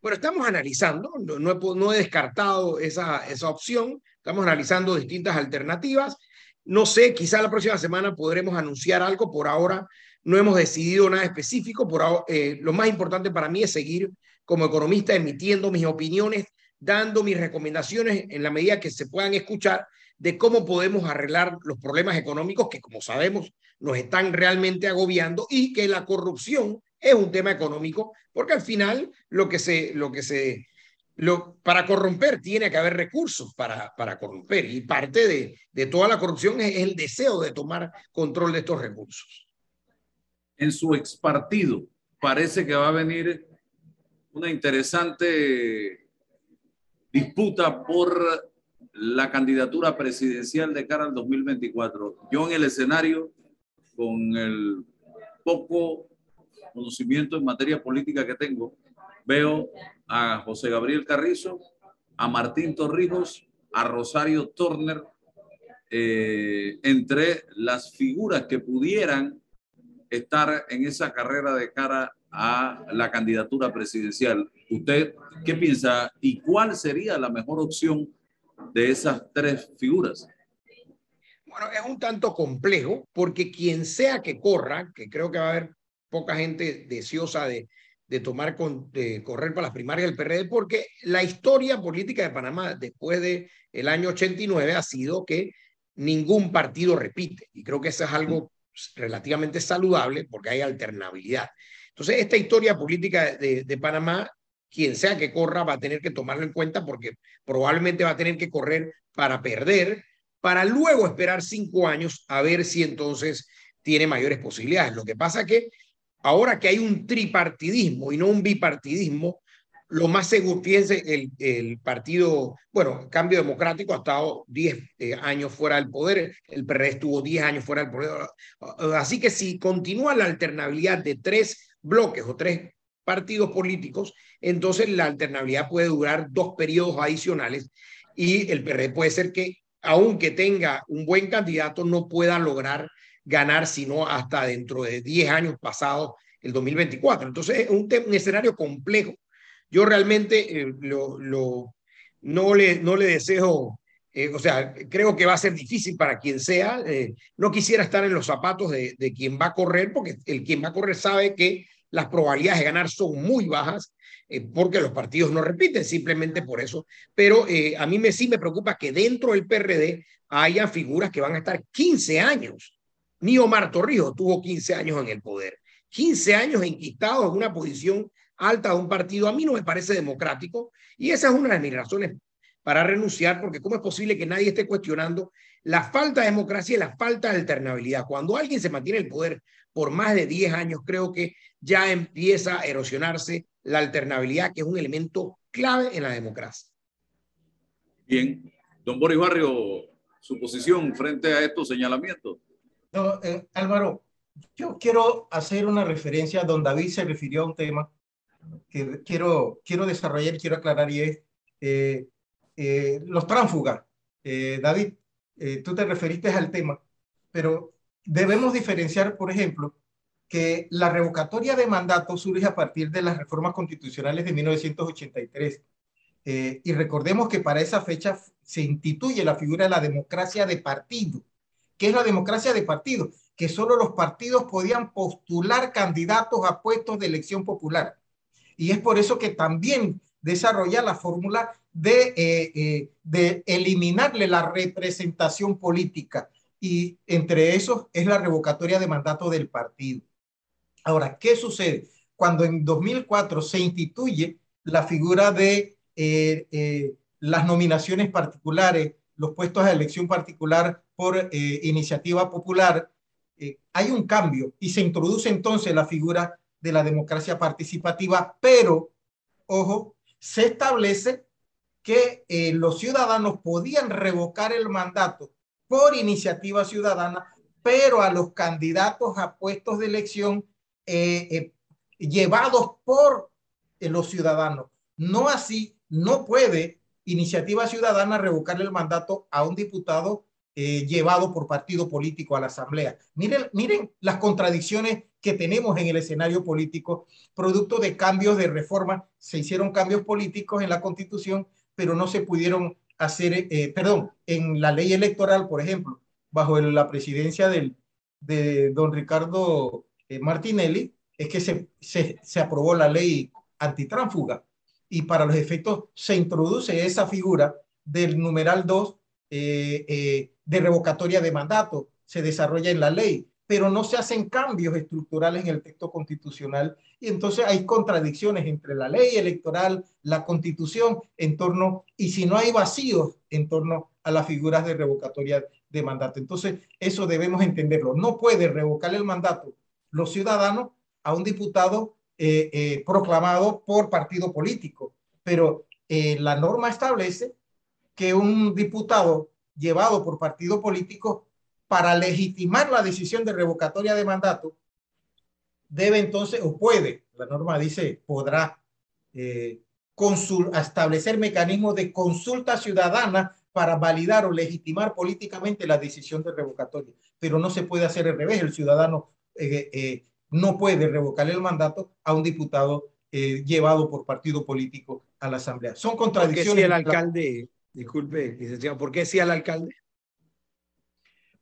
Bueno, estamos analizando, no, he, descartado esa, esa opción, estamos analizando distintas alternativas. No sé, quizá la próxima semana podremos anunciar algo, por ahora no hemos decidido nada específico, por eh, lo más importante para mí es seguir como economista emitiendo mis opiniones, dando mis recomendaciones en la medida que se puedan escuchar de cómo podemos arreglar los problemas económicos que, como sabemos, nos están realmente agobiando y que la corrupción es un tema económico, porque al final lo que se, lo que se, lo, para corromper tiene que haber recursos para, para corromper y parte de, de toda la corrupción es el deseo de tomar control de estos recursos en su ex partido. Parece que va a venir una interesante disputa por la candidatura presidencial de cara al 2024. Yo en el escenario, con el poco conocimiento en materia política que tengo, veo a José Gabriel Carrizo, a Martín Torrijos, a Rosario Turner, eh, entre las figuras que pudieran estar en esa carrera de cara a la candidatura presidencial. ¿Usted qué piensa y cuál sería la mejor opción de esas tres figuras? Bueno, es un tanto complejo porque quien sea que corra, que creo que va a haber poca gente deseosa de, de tomar con, de correr para las primarias del PRD, porque la historia política de Panamá después del el año 89 ha sido que ningún partido repite. Y creo que eso es algo relativamente saludable porque hay alternabilidad. Entonces, esta historia política de, de, Panamá, quien sea que corra, va a tener que tomarlo en cuenta porque probablemente va a tener que correr para perder, para luego esperar cinco años a ver si entonces tiene mayores posibilidades. Lo que pasa que ahora que hay un tripartidismo y no un bipartidismo, lo más seguro, fíjense, el, el partido, bueno, Cambio Democrático ha estado 10 eh, años fuera del poder, el PRD estuvo 10 años fuera del poder. Así que si continúa la alternabilidad de tres bloques o tres partidos políticos, entonces la alternabilidad puede durar dos periodos adicionales y el PRD puede ser que, aunque tenga un buen candidato, no pueda lograr ganar sino hasta dentro de 10 años pasados el 2024. Entonces es un, un escenario complejo yo realmente eh, lo, lo, no, le, no le deseo, eh, o sea, creo que va a ser difícil para quien sea. Eh, no quisiera estar en los zapatos de, de, quien va a correr, porque el quien va a correr sabe que las probabilidades de ganar son muy bajas, porque los partidos no repiten, simplemente por eso. Pero a mí me, sí me preocupa que dentro del PRD haya figuras que van a estar 15 años. Ni Omar Torrijos tuvo 15 años en el poder. 15 años enquistados en una posición alta de un partido, a mí no me parece democrático y esa es una de mis razones para renunciar, porque ¿cómo es posible que nadie esté cuestionando la falta de democracia y la falta de alternabilidad? Cuando alguien se mantiene en el poder por más de 10 años, creo que ya empieza a erosionarse la alternabilidad, que es un elemento clave en la democracia. Bien, don Boris Barrio, su posición frente a estos señalamientos. No, eh, Álvaro, yo quiero hacer una referencia, don David se refirió a un tema que quiero, quiero desarrollar quiero aclarar y es eh, eh, los tránsfugas. David, tú te referiste al tema, pero debemos diferenciar, por ejemplo, que la revocatoria de mandato surge a partir de las reformas constitucionales de 1983. y recordemos que para esa fecha se instituye la figura de la democracia de partido. ¿Qué es la democracia de partido? Que solo los partidos podían postular candidatos a puestos de elección popular. Y es por eso que también desarrolla la fórmula de, eh, eh, eliminarle la representación política. Y entre esos es la revocatoria de mandato del partido. Ahora, ¿qué sucede? Cuando en 2004 se instituye la figura de eh, las nominaciones particulares, los puestos de elección particular por iniciativa popular, hay un cambio y se introduce entonces la figura de la democracia participativa, pero ojo, se establece que eh, los ciudadanos podían revocar el mandato por iniciativa ciudadana, pero a los candidatos a puestos de elección eh, eh, llevados por los ciudadanos. No así, no puede iniciativa ciudadana revocarle el mandato a un diputado llevado por partido político a la asamblea. Miren, miren las contradicciones que tenemos en el escenario político, producto de cambios de reforma. Se hicieron cambios políticos en la constitución, pero no se pudieron hacer, eh, perdón, en la ley electoral, por ejemplo, bajo la presidencia del, de don Ricardo eh, Martinelli, es que se, se, se aprobó la ley antitránfuga y para los efectos se introduce esa figura del numeral 2 eh, de revocatoria de mandato, se desarrolla en la ley pero no se hacen cambios estructurales en el texto constitucional y entonces hay contradicciones entre la ley electoral, la constitución en torno, y si no hay vacíos en torno a las figuras de revocatoria de mandato. Entonces, eso debemos entenderlo. No puede revocar el mandato los ciudadanos a un diputado eh, eh, proclamado por partido político, pero eh, la norma establece que un diputado llevado por partido político para legitimar la decisión de revocatoria de mandato, debe entonces, o puede, la norma dice, podrá establecer mecanismos de consulta ciudadana para validar o legitimar políticamente la decisión de revocatoria. Pero no se puede hacer al revés. El ciudadano no puede revocar el mandato a un diputado llevado por partido político a la Asamblea. Son contradicciones. ¿Por qué si el alcalde, disculpe, licenciado, ¿por qué si el alcalde?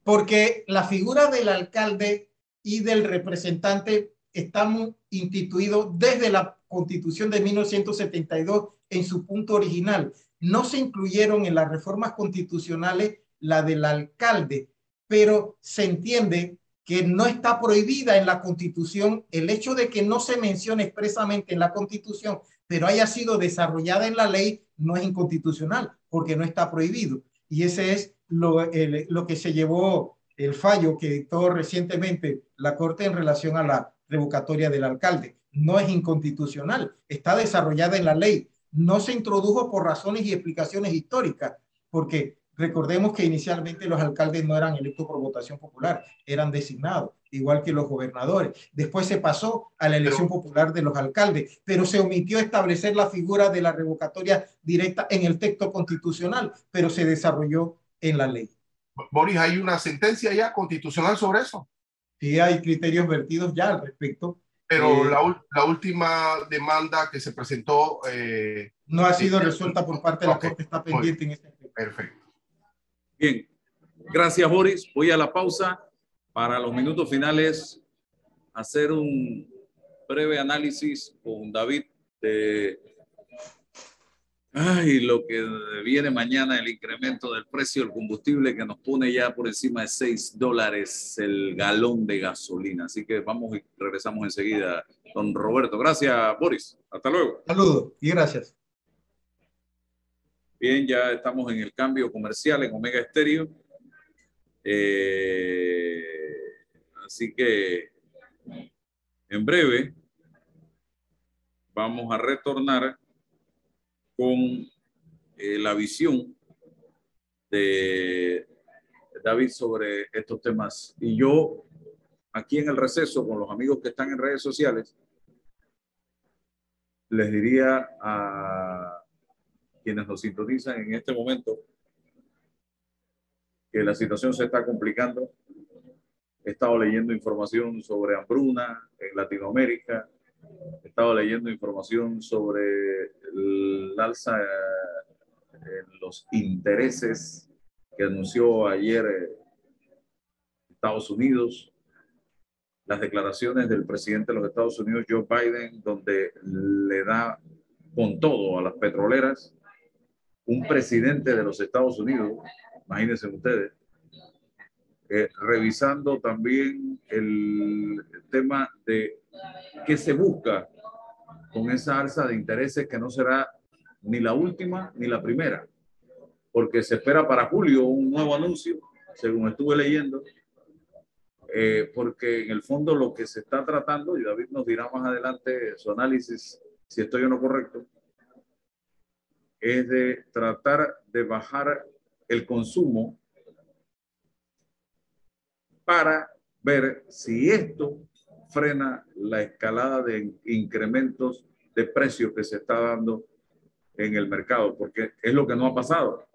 porque la figura del alcalde y del representante están instituidos desde la constitución de 1972 en su punto original. No se incluyeron en las reformas constitucionales la del alcalde, pero se entiende que no está prohibida en la constitución el hecho de que no se mencione expresamente en la constitución, pero haya sido desarrollada en la ley, no es inconstitucional porque no está prohibido. Y ese es lo, lo que se llevó el fallo que dictó recientemente la Corte en relación a la revocatoria del alcalde. No es inconstitucional, está desarrollada en la ley. No se introdujo por razones y explicaciones históricas, porque recordemos que inicialmente los alcaldes no eran electos por votación popular, eran designados, igual que los gobernadores. Después se pasó a la elección popular de los alcaldes, pero se omitió establecer la figura de la revocatoria directa en el texto constitucional, pero se desarrolló en la ley. Boris, ¿hay una sentencia ya constitucional sobre eso? Sí, hay criterios vertidos ya al respecto. Pero eh, la, la, última demanda que se presentó... Eh, no ha sido resuelta por parte de la Corte, está pendiente en este Perfecto. Bien, gracias Boris. Voy a la pausa para los minutos finales hacer un breve análisis con David de Ay, lo que viene mañana, el incremento del precio del combustible que nos pone ya por encima de 6 dólares el galón de gasolina. Así que vamos y regresamos enseguida, don Roberto. Gracias, Boris. Hasta luego. Saludos y gracias. Bien, ya estamos en el cambio comercial en Omega Estéreo. Eh, así que en breve vamos a retornar con eh, la visión de David sobre estos temas. Y yo, aquí en el receso, con los amigos que están en redes sociales, les diría a quienes nos sintonizan en este momento que la situación se está complicando. He estado leyendo información sobre hambruna en Latinoamérica, he estado leyendo información sobre el alza los intereses que anunció ayer eh, Estados Unidos, las declaraciones del presidente de los Estados Unidos, Joe Biden, donde le da con todo a las petroleras, un presidente de los Estados Unidos, imagínense ustedes, eh, revisando también el tema de qué se busca con esa alza de intereses que no será ni la última ni la primera, porque se espera para julio un nuevo anuncio, según estuve leyendo, eh, porque en el fondo lo que se está tratando, y David nos dirá más adelante su análisis, si estoy o no correcto, es de tratar de bajar el consumo para ver si esto frena la escalada de incrementos de precios que se está dando en el mercado, porque es lo que no ha pasado.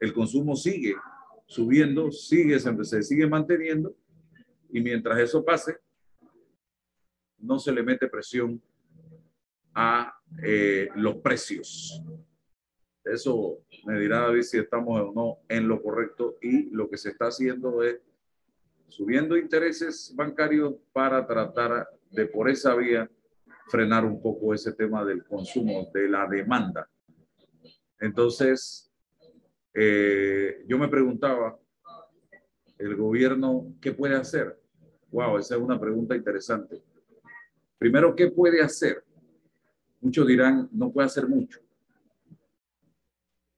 El consumo sigue subiendo, sigue, se sigue manteniendo, y mientras eso pase, no se le mete presión a eh, los precios. Eso me dirá David si estamos o no en lo correcto y lo que se está haciendo es subiendo intereses bancarios para tratar de por esa vía frenar un poco ese tema del consumo, de la demanda. Entonces, eh, yo me preguntaba, ¿el gobierno qué puede hacer? Wow, esa es una pregunta interesante. Primero, ¿qué puede hacer? Muchos dirán, no puede hacer mucho,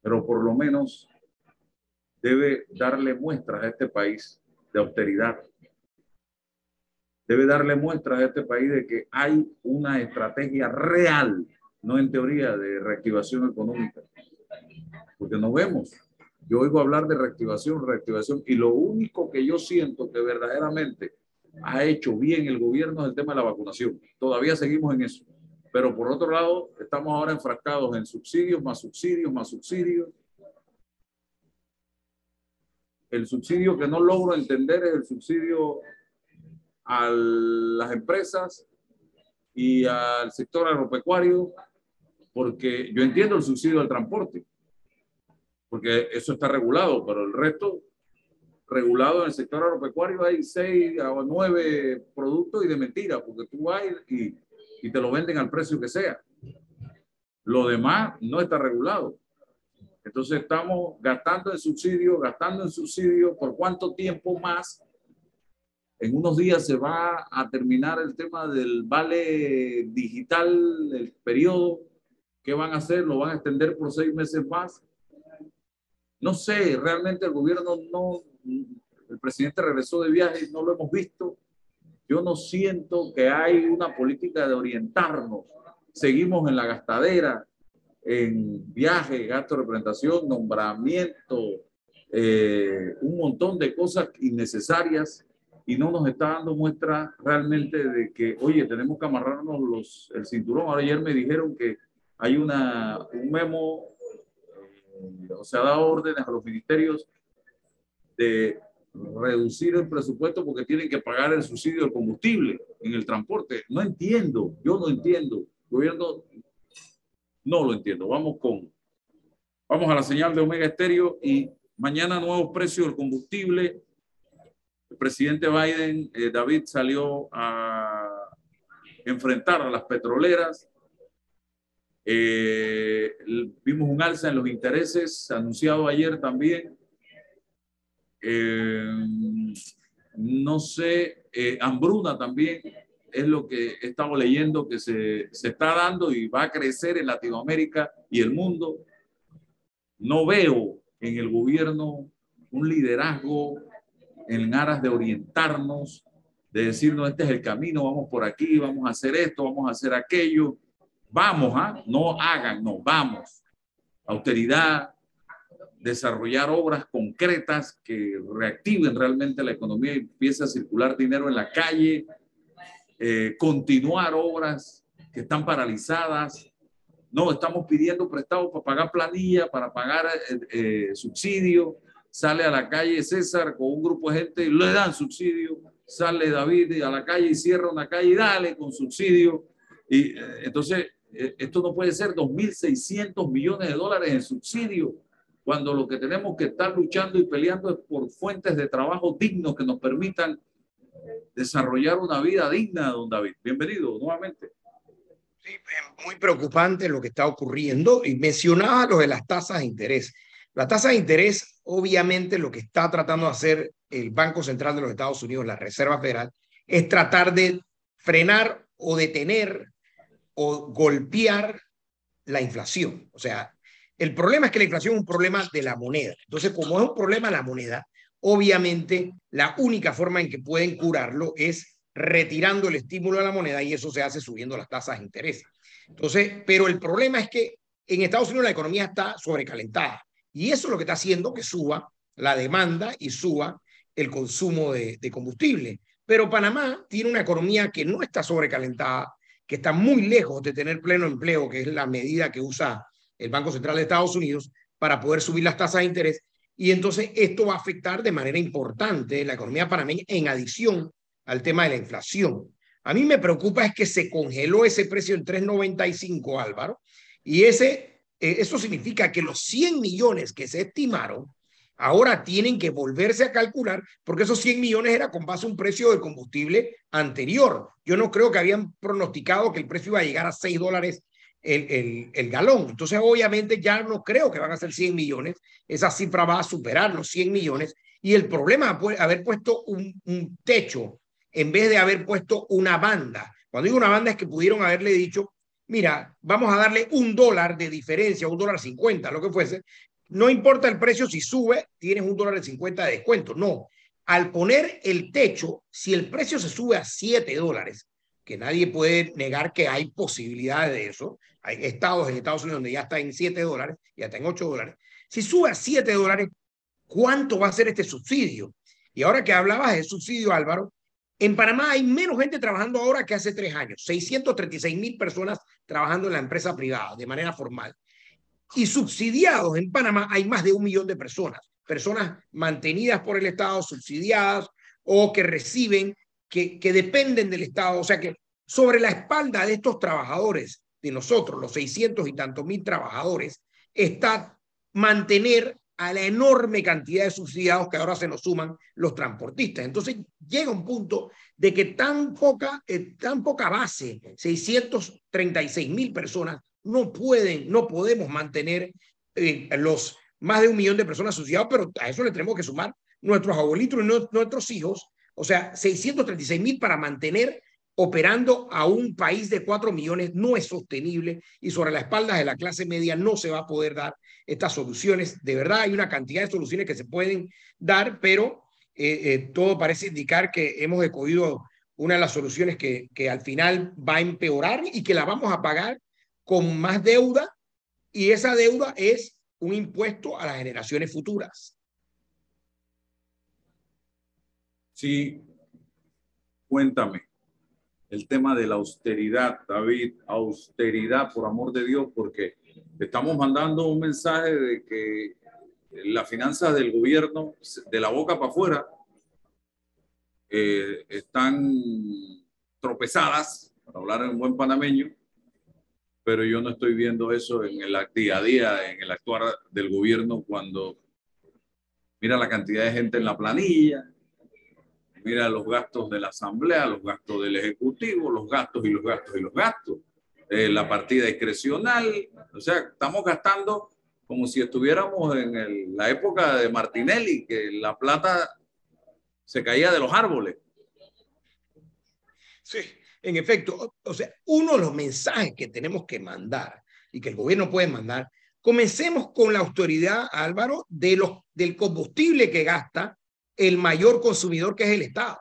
pero por lo menos debe darle muestras a este país de austeridad. Debe darle muestras a este país de que hay una estrategia real, no en teoría, de reactivación económica. Porque no vemos. Yo oigo hablar de reactivación, reactivación, y lo único que yo siento que verdaderamente ha hecho bien el gobierno es el tema de la vacunación. Todavía seguimos en eso. Pero por otro lado, estamos ahora enfrascados en subsidios, más subsidios, más subsidios, el subsidio que no logro entender es el subsidio a las empresas y al sector agropecuario, porque yo entiendo el subsidio al transporte, porque eso está regulado, pero el resto, regulado en el sector agropecuario, hay seis o nueve productos y de mentira, porque tú vas y, y te lo venden al precio que sea. Lo demás no está regulado. Entonces estamos gastando en subsidio, gastando en subsidio. ¿Por cuánto tiempo más? En unos días se va a terminar el tema del vale digital, el periodo. ¿Qué van a hacer? ¿Lo van a extender por seis meses más? No sé, realmente el gobierno no, el presidente regresó de viaje no lo hemos visto. Yo no siento que hay una política de orientarnos. Seguimos en la gastadera, en viaje, gasto de representación, nombramiento, eh, un montón de cosas innecesarias y no nos está dando muestra realmente de que, oye, tenemos que amarrarnos los, el cinturón. Ayer me dijeron que hay una, un memo, eh, o sea, da órdenes a los ministerios de reducir el presupuesto porque tienen que pagar el subsidio del combustible en el transporte. No entiendo, yo no entiendo. Gobierno no lo entiendo. Vamos con, vamos a la señal de Omega Estéreo y mañana nuevos precios del combustible. El presidente Biden, eh, David, salió a enfrentar a las petroleras. Eh, vimos un alza en los intereses anunciado ayer también. Eh, no sé, hambruna también es lo que he estado leyendo que se, se está dando y va a crecer en Latinoamérica y el mundo. No veo en el gobierno un liderazgo en aras de orientarnos, de decirnos este es el camino, vamos por aquí, vamos a hacer esto, vamos a hacer aquello. Vamos, ¿ah? no hagan, no, vamos. Austeridad, desarrollar obras concretas que reactiven realmente la economía y empiece a circular dinero en la calle, eh, continuar obras que están paralizadas. No, estamos pidiendo prestado para pagar planilla, para pagar eh, eh, subsidio. Sale a la calle César con un grupo de gente y le dan subsidio. Sale David a la calle y cierra una calle y dale con subsidio. Y entonces, esto no puede ser 2.600 millones de dólares en subsidio cuando lo que tenemos que estar luchando y peleando es por fuentes de trabajo dignos que nos permitan desarrollar una vida digna, don David. Bienvenido nuevamente. Sí, muy preocupante lo que está ocurriendo y mencionaba lo de las tasas de interés. La tasa de interés, obviamente, lo que está tratando de hacer el Banco Central de los Estados Unidos, la Reserva Federal, es tratar de frenar o detener o golpear la inflación. O sea, el problema es que la inflación es un problema de la moneda. Entonces, como es un problema de la moneda, Obviamente, la única forma en que pueden curarlo es retirando el estímulo a la moneda y eso se hace subiendo las tasas de interés. Entonces, pero el problema es que en Estados Unidos la economía está sobrecalentada y eso es lo que está haciendo que suba la demanda y suba el consumo de, de combustible. Pero Panamá tiene una economía que no está sobrecalentada, que está muy lejos de tener pleno empleo, que es la medida que usa el Banco Central de Estados Unidos para poder subir las tasas de interés. Y entonces esto va a afectar de manera importante la economía panameña en adición al tema de la inflación. A mí me preocupa es que se congeló ese precio en 3.95, Álvaro, y ese, eh, eso significa que los 100 millones que se estimaron ahora tienen que volverse a calcular porque esos 100 millones era con base a un precio del combustible anterior. Yo no creo que habían pronosticado que el precio iba a llegar a 6 dólares el, el, galón. Entonces, obviamente, ya no creo que van a ser 100 millones. Esa cifra va a superar los 100 millones. Y el problema es haber puesto un, un techo en vez de haber puesto una banda. Cuando digo una banda es que pudieron haberle dicho, mira, vamos a darle un dólar de diferencia, un dólar cincuenta, lo que fuese. No importa el precio, si sube, tienes un dólar de cincuenta de descuento. No, al poner el techo, si el precio se sube a siete dólares, que nadie puede negar que hay posibilidades de eso. Hay estados en Estados Unidos donde ya está en 7 dólares, ya está en 8 dólares. Si sube a 7 dólares, ¿cuánto va a ser este subsidio? Y ahora que hablabas de subsidio, Álvaro, en Panamá hay menos gente trabajando ahora que hace tres años. 636 mil personas trabajando en la empresa privada de manera formal. Y subsidiados en Panamá hay más de un millón de personas. Personas mantenidas por el Estado, subsidiadas o que reciben que, dependen del Estado. O sea que sobre la espalda de estos trabajadores, de nosotros, los 600 y tantos mil trabajadores, está mantener a la enorme cantidad de subsidiados que ahora se nos suman los transportistas. Entonces llega un punto de que tan poca, eh, tan poca base, 636 mil personas, no pueden, no podemos mantener eh, los más de un millón de personas subsidiados, pero a eso le tenemos que sumar nuestros abuelitos y nuestros hijos o sea, 636 mil para mantener operando a un país de 4 millones no es sostenible y sobre la espalda de la clase media no se va a poder dar estas soluciones. De verdad hay una cantidad de soluciones que se pueden dar, pero eh, eh, todo parece indicar que hemos escogido una de las soluciones que, que al final va a empeorar y que la vamos a pagar con más deuda y esa deuda es un impuesto a las generaciones futuras. Sí, cuéntame el tema de la austeridad, David, austeridad, por amor de Dios, porque estamos mandando un mensaje de que las finanzas del gobierno, de la boca para afuera, eh, están tropezadas, para hablar en buen panameño, pero yo no estoy viendo eso en el día a día, en el actuar del gobierno, cuando mira la cantidad de gente en la planilla, mira los gastos de la Asamblea, los gastos del Ejecutivo, los gastos y los gastos y los gastos, eh, la partida discrecional, o sea, estamos gastando como si estuviéramos en la época de Martinelli, que la plata se caía de los árboles. Sí, en efecto, o sea, uno de los mensajes que tenemos que mandar y que el gobierno puede mandar, comencemos con la autoridad, Álvaro, de los, del combustible que gasta el mayor consumidor que es el Estado.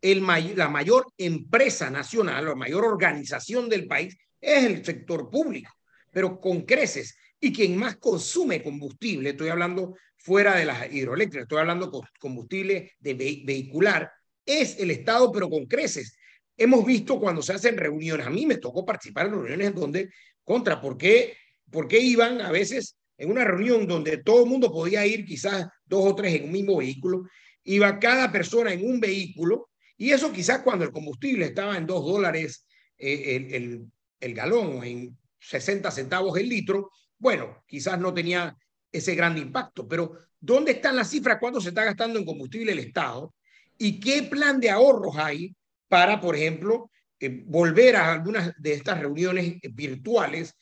El la mayor empresa nacional, la mayor organización del país es el sector público, pero con creces. Y quien más consume combustible, estoy hablando fuera de las hidroeléctricas, estoy hablando con combustible de vehicular, es el Estado, pero con creces. Hemos visto cuando se hacen reuniones, a mí me tocó participar en reuniones donde, contra, ¿por qué, ¿por qué iban a veces en una reunión donde todo el mundo podía ir quizás dos o tres en un mismo vehículo iba cada persona en un vehículo y eso quizás cuando el combustible estaba en dos dólares eh, el, el, el, galón o en 60 centavos el litro, bueno, quizás no tenía ese gran impacto, pero ¿dónde están las cifras? ¿Cuánto se está gastando en combustible el Estado? ¿Y qué plan de ahorros hay para, por ejemplo, eh, volver a algunas de estas reuniones virtuales?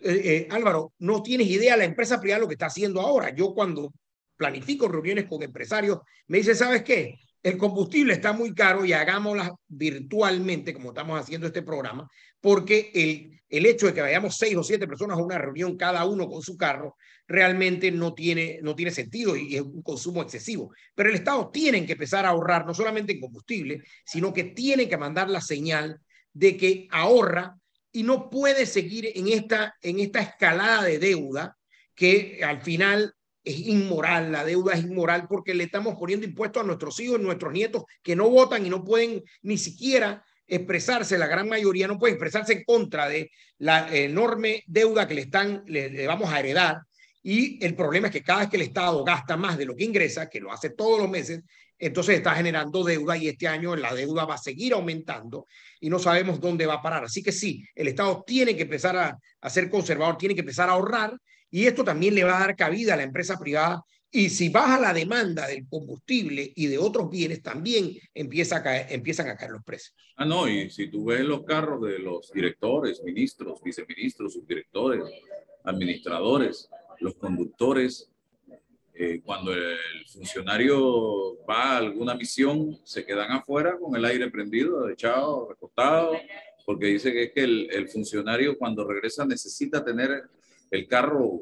Eh, Álvaro, no tienes idea la empresa privada lo que está haciendo ahora. Yo cuando planifico reuniones con empresarios, me dice, ¿sabes qué? El combustible está muy caro y hagámoslas virtualmente, como estamos haciendo este programa, porque el, el hecho de que vayamos seis o siete personas a una reunión, cada uno con su carro, realmente no tiene, no tiene sentido y es un consumo excesivo. Pero el Estado tiene que empezar a ahorrar no solamente en combustible, sino que tiene que mandar la señal de que ahorra y no puede seguir en esta, en esta escalada de deuda que al final es inmoral, la deuda es inmoral porque le estamos poniendo impuestos a nuestros hijos, nuestros nietos que no votan y no pueden ni siquiera expresarse, la gran mayoría no puede expresarse en contra de la enorme deuda que le están, le, vamos a heredar. Y el problema es que cada vez que el Estado gasta más de lo que ingresa, que lo hace todos los meses, entonces está generando deuda y este año la deuda va a seguir aumentando y no sabemos dónde va a parar. Así que sí, el Estado tiene que empezar a, a ser conservador, tiene que empezar a ahorrar y esto también le va a dar cabida a la empresa privada y si baja la demanda del combustible y de otros bienes, también empieza a caer, empiezan a caer los precios. Ah, no, y si tú ves los carros de los directores, ministros, viceministros, subdirectores, administradores, los conductores, eh, cuando el funcionario va a alguna misión, se quedan afuera con el aire prendido, echado, recostado, porque dice que es que el, el funcionario cuando regresa necesita tener el carro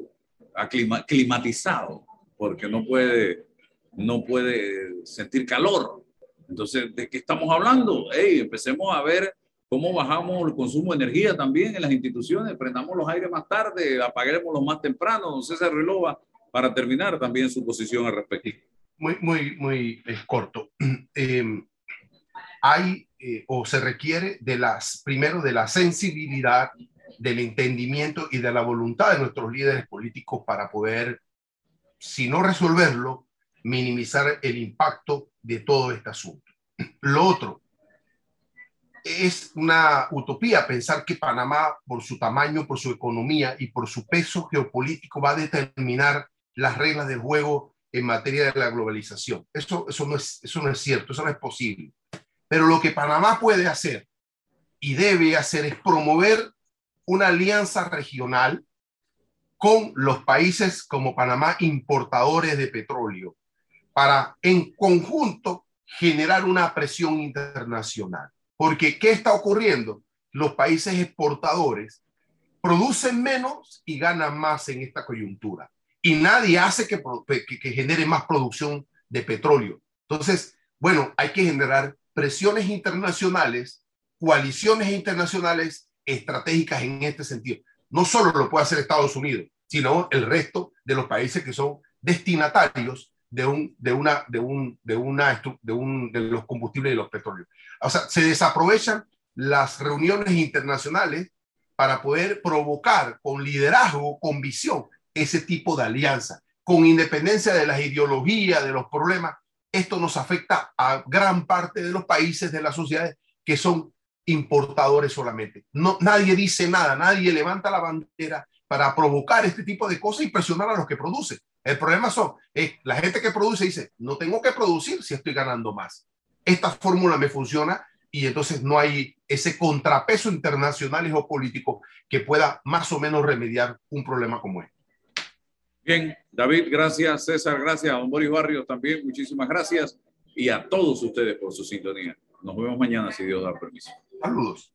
climatizado porque no puede, no puede sentir calor. Entonces, ¿de qué estamos hablando? Hey, empecemos a ver cómo bajamos el consumo de energía también en las instituciones, prendamos los aires más tarde, apaguemos los más temprano. Don César Relova, para terminar también su posición al respecto. Muy, muy, muy corto. Em, hay eh, o se requiere de las, primero de la sensibilidad, del entendimiento y de la voluntad de nuestros líderes políticos para poder si no resolverlo, minimizar el impacto de todo este asunto. Lo otro, es una utopía pensar que Panamá, por su tamaño, por su economía y por su peso geopolítico, va a determinar las reglas del juego en materia de la globalización. Eso, eso, no es, eso no es cierto, eso no es posible. Pero lo que Panamá puede hacer y debe hacer es promover una alianza regional con los países como Panamá importadores de petróleo para en conjunto generar una presión internacional. Porque, ¿qué está ocurriendo? Los países exportadores producen menos y ganan más en esta coyuntura. Y nadie hace que, que, genere más producción de petróleo. Entonces, bueno, hay que generar presiones internacionales, coaliciones internacionales estratégicas en este sentido. No solo lo puede hacer Estados Unidos, sino el resto de los países que son destinatarios de, un, de, una, de, un, de, una, de, un, de los combustibles y los petróleos. O sea, se desaprovechan las reuniones internacionales para poder provocar con liderazgo, con visión, ese tipo de alianza, con independencia de las ideologías, de los problemas. Esto nos afecta a gran parte de los países de las sociedades que son importadores solamente. No, nadie dice nada, nadie levanta la bandera para provocar este tipo de cosas y presionar a los que producen. El problema son, eh, la gente que produce dice, no tengo que producir si estoy ganando más. Esta fórmula me funciona y entonces no hay ese contrapeso internacional y geopolítico que pueda más o menos remediar un problema como este. Bien, David, gracias. César, gracias. Don Boris Barrios también, muchísimas gracias. Y a todos ustedes por su sintonía. Nos vemos mañana si Dios da permiso. Saludos.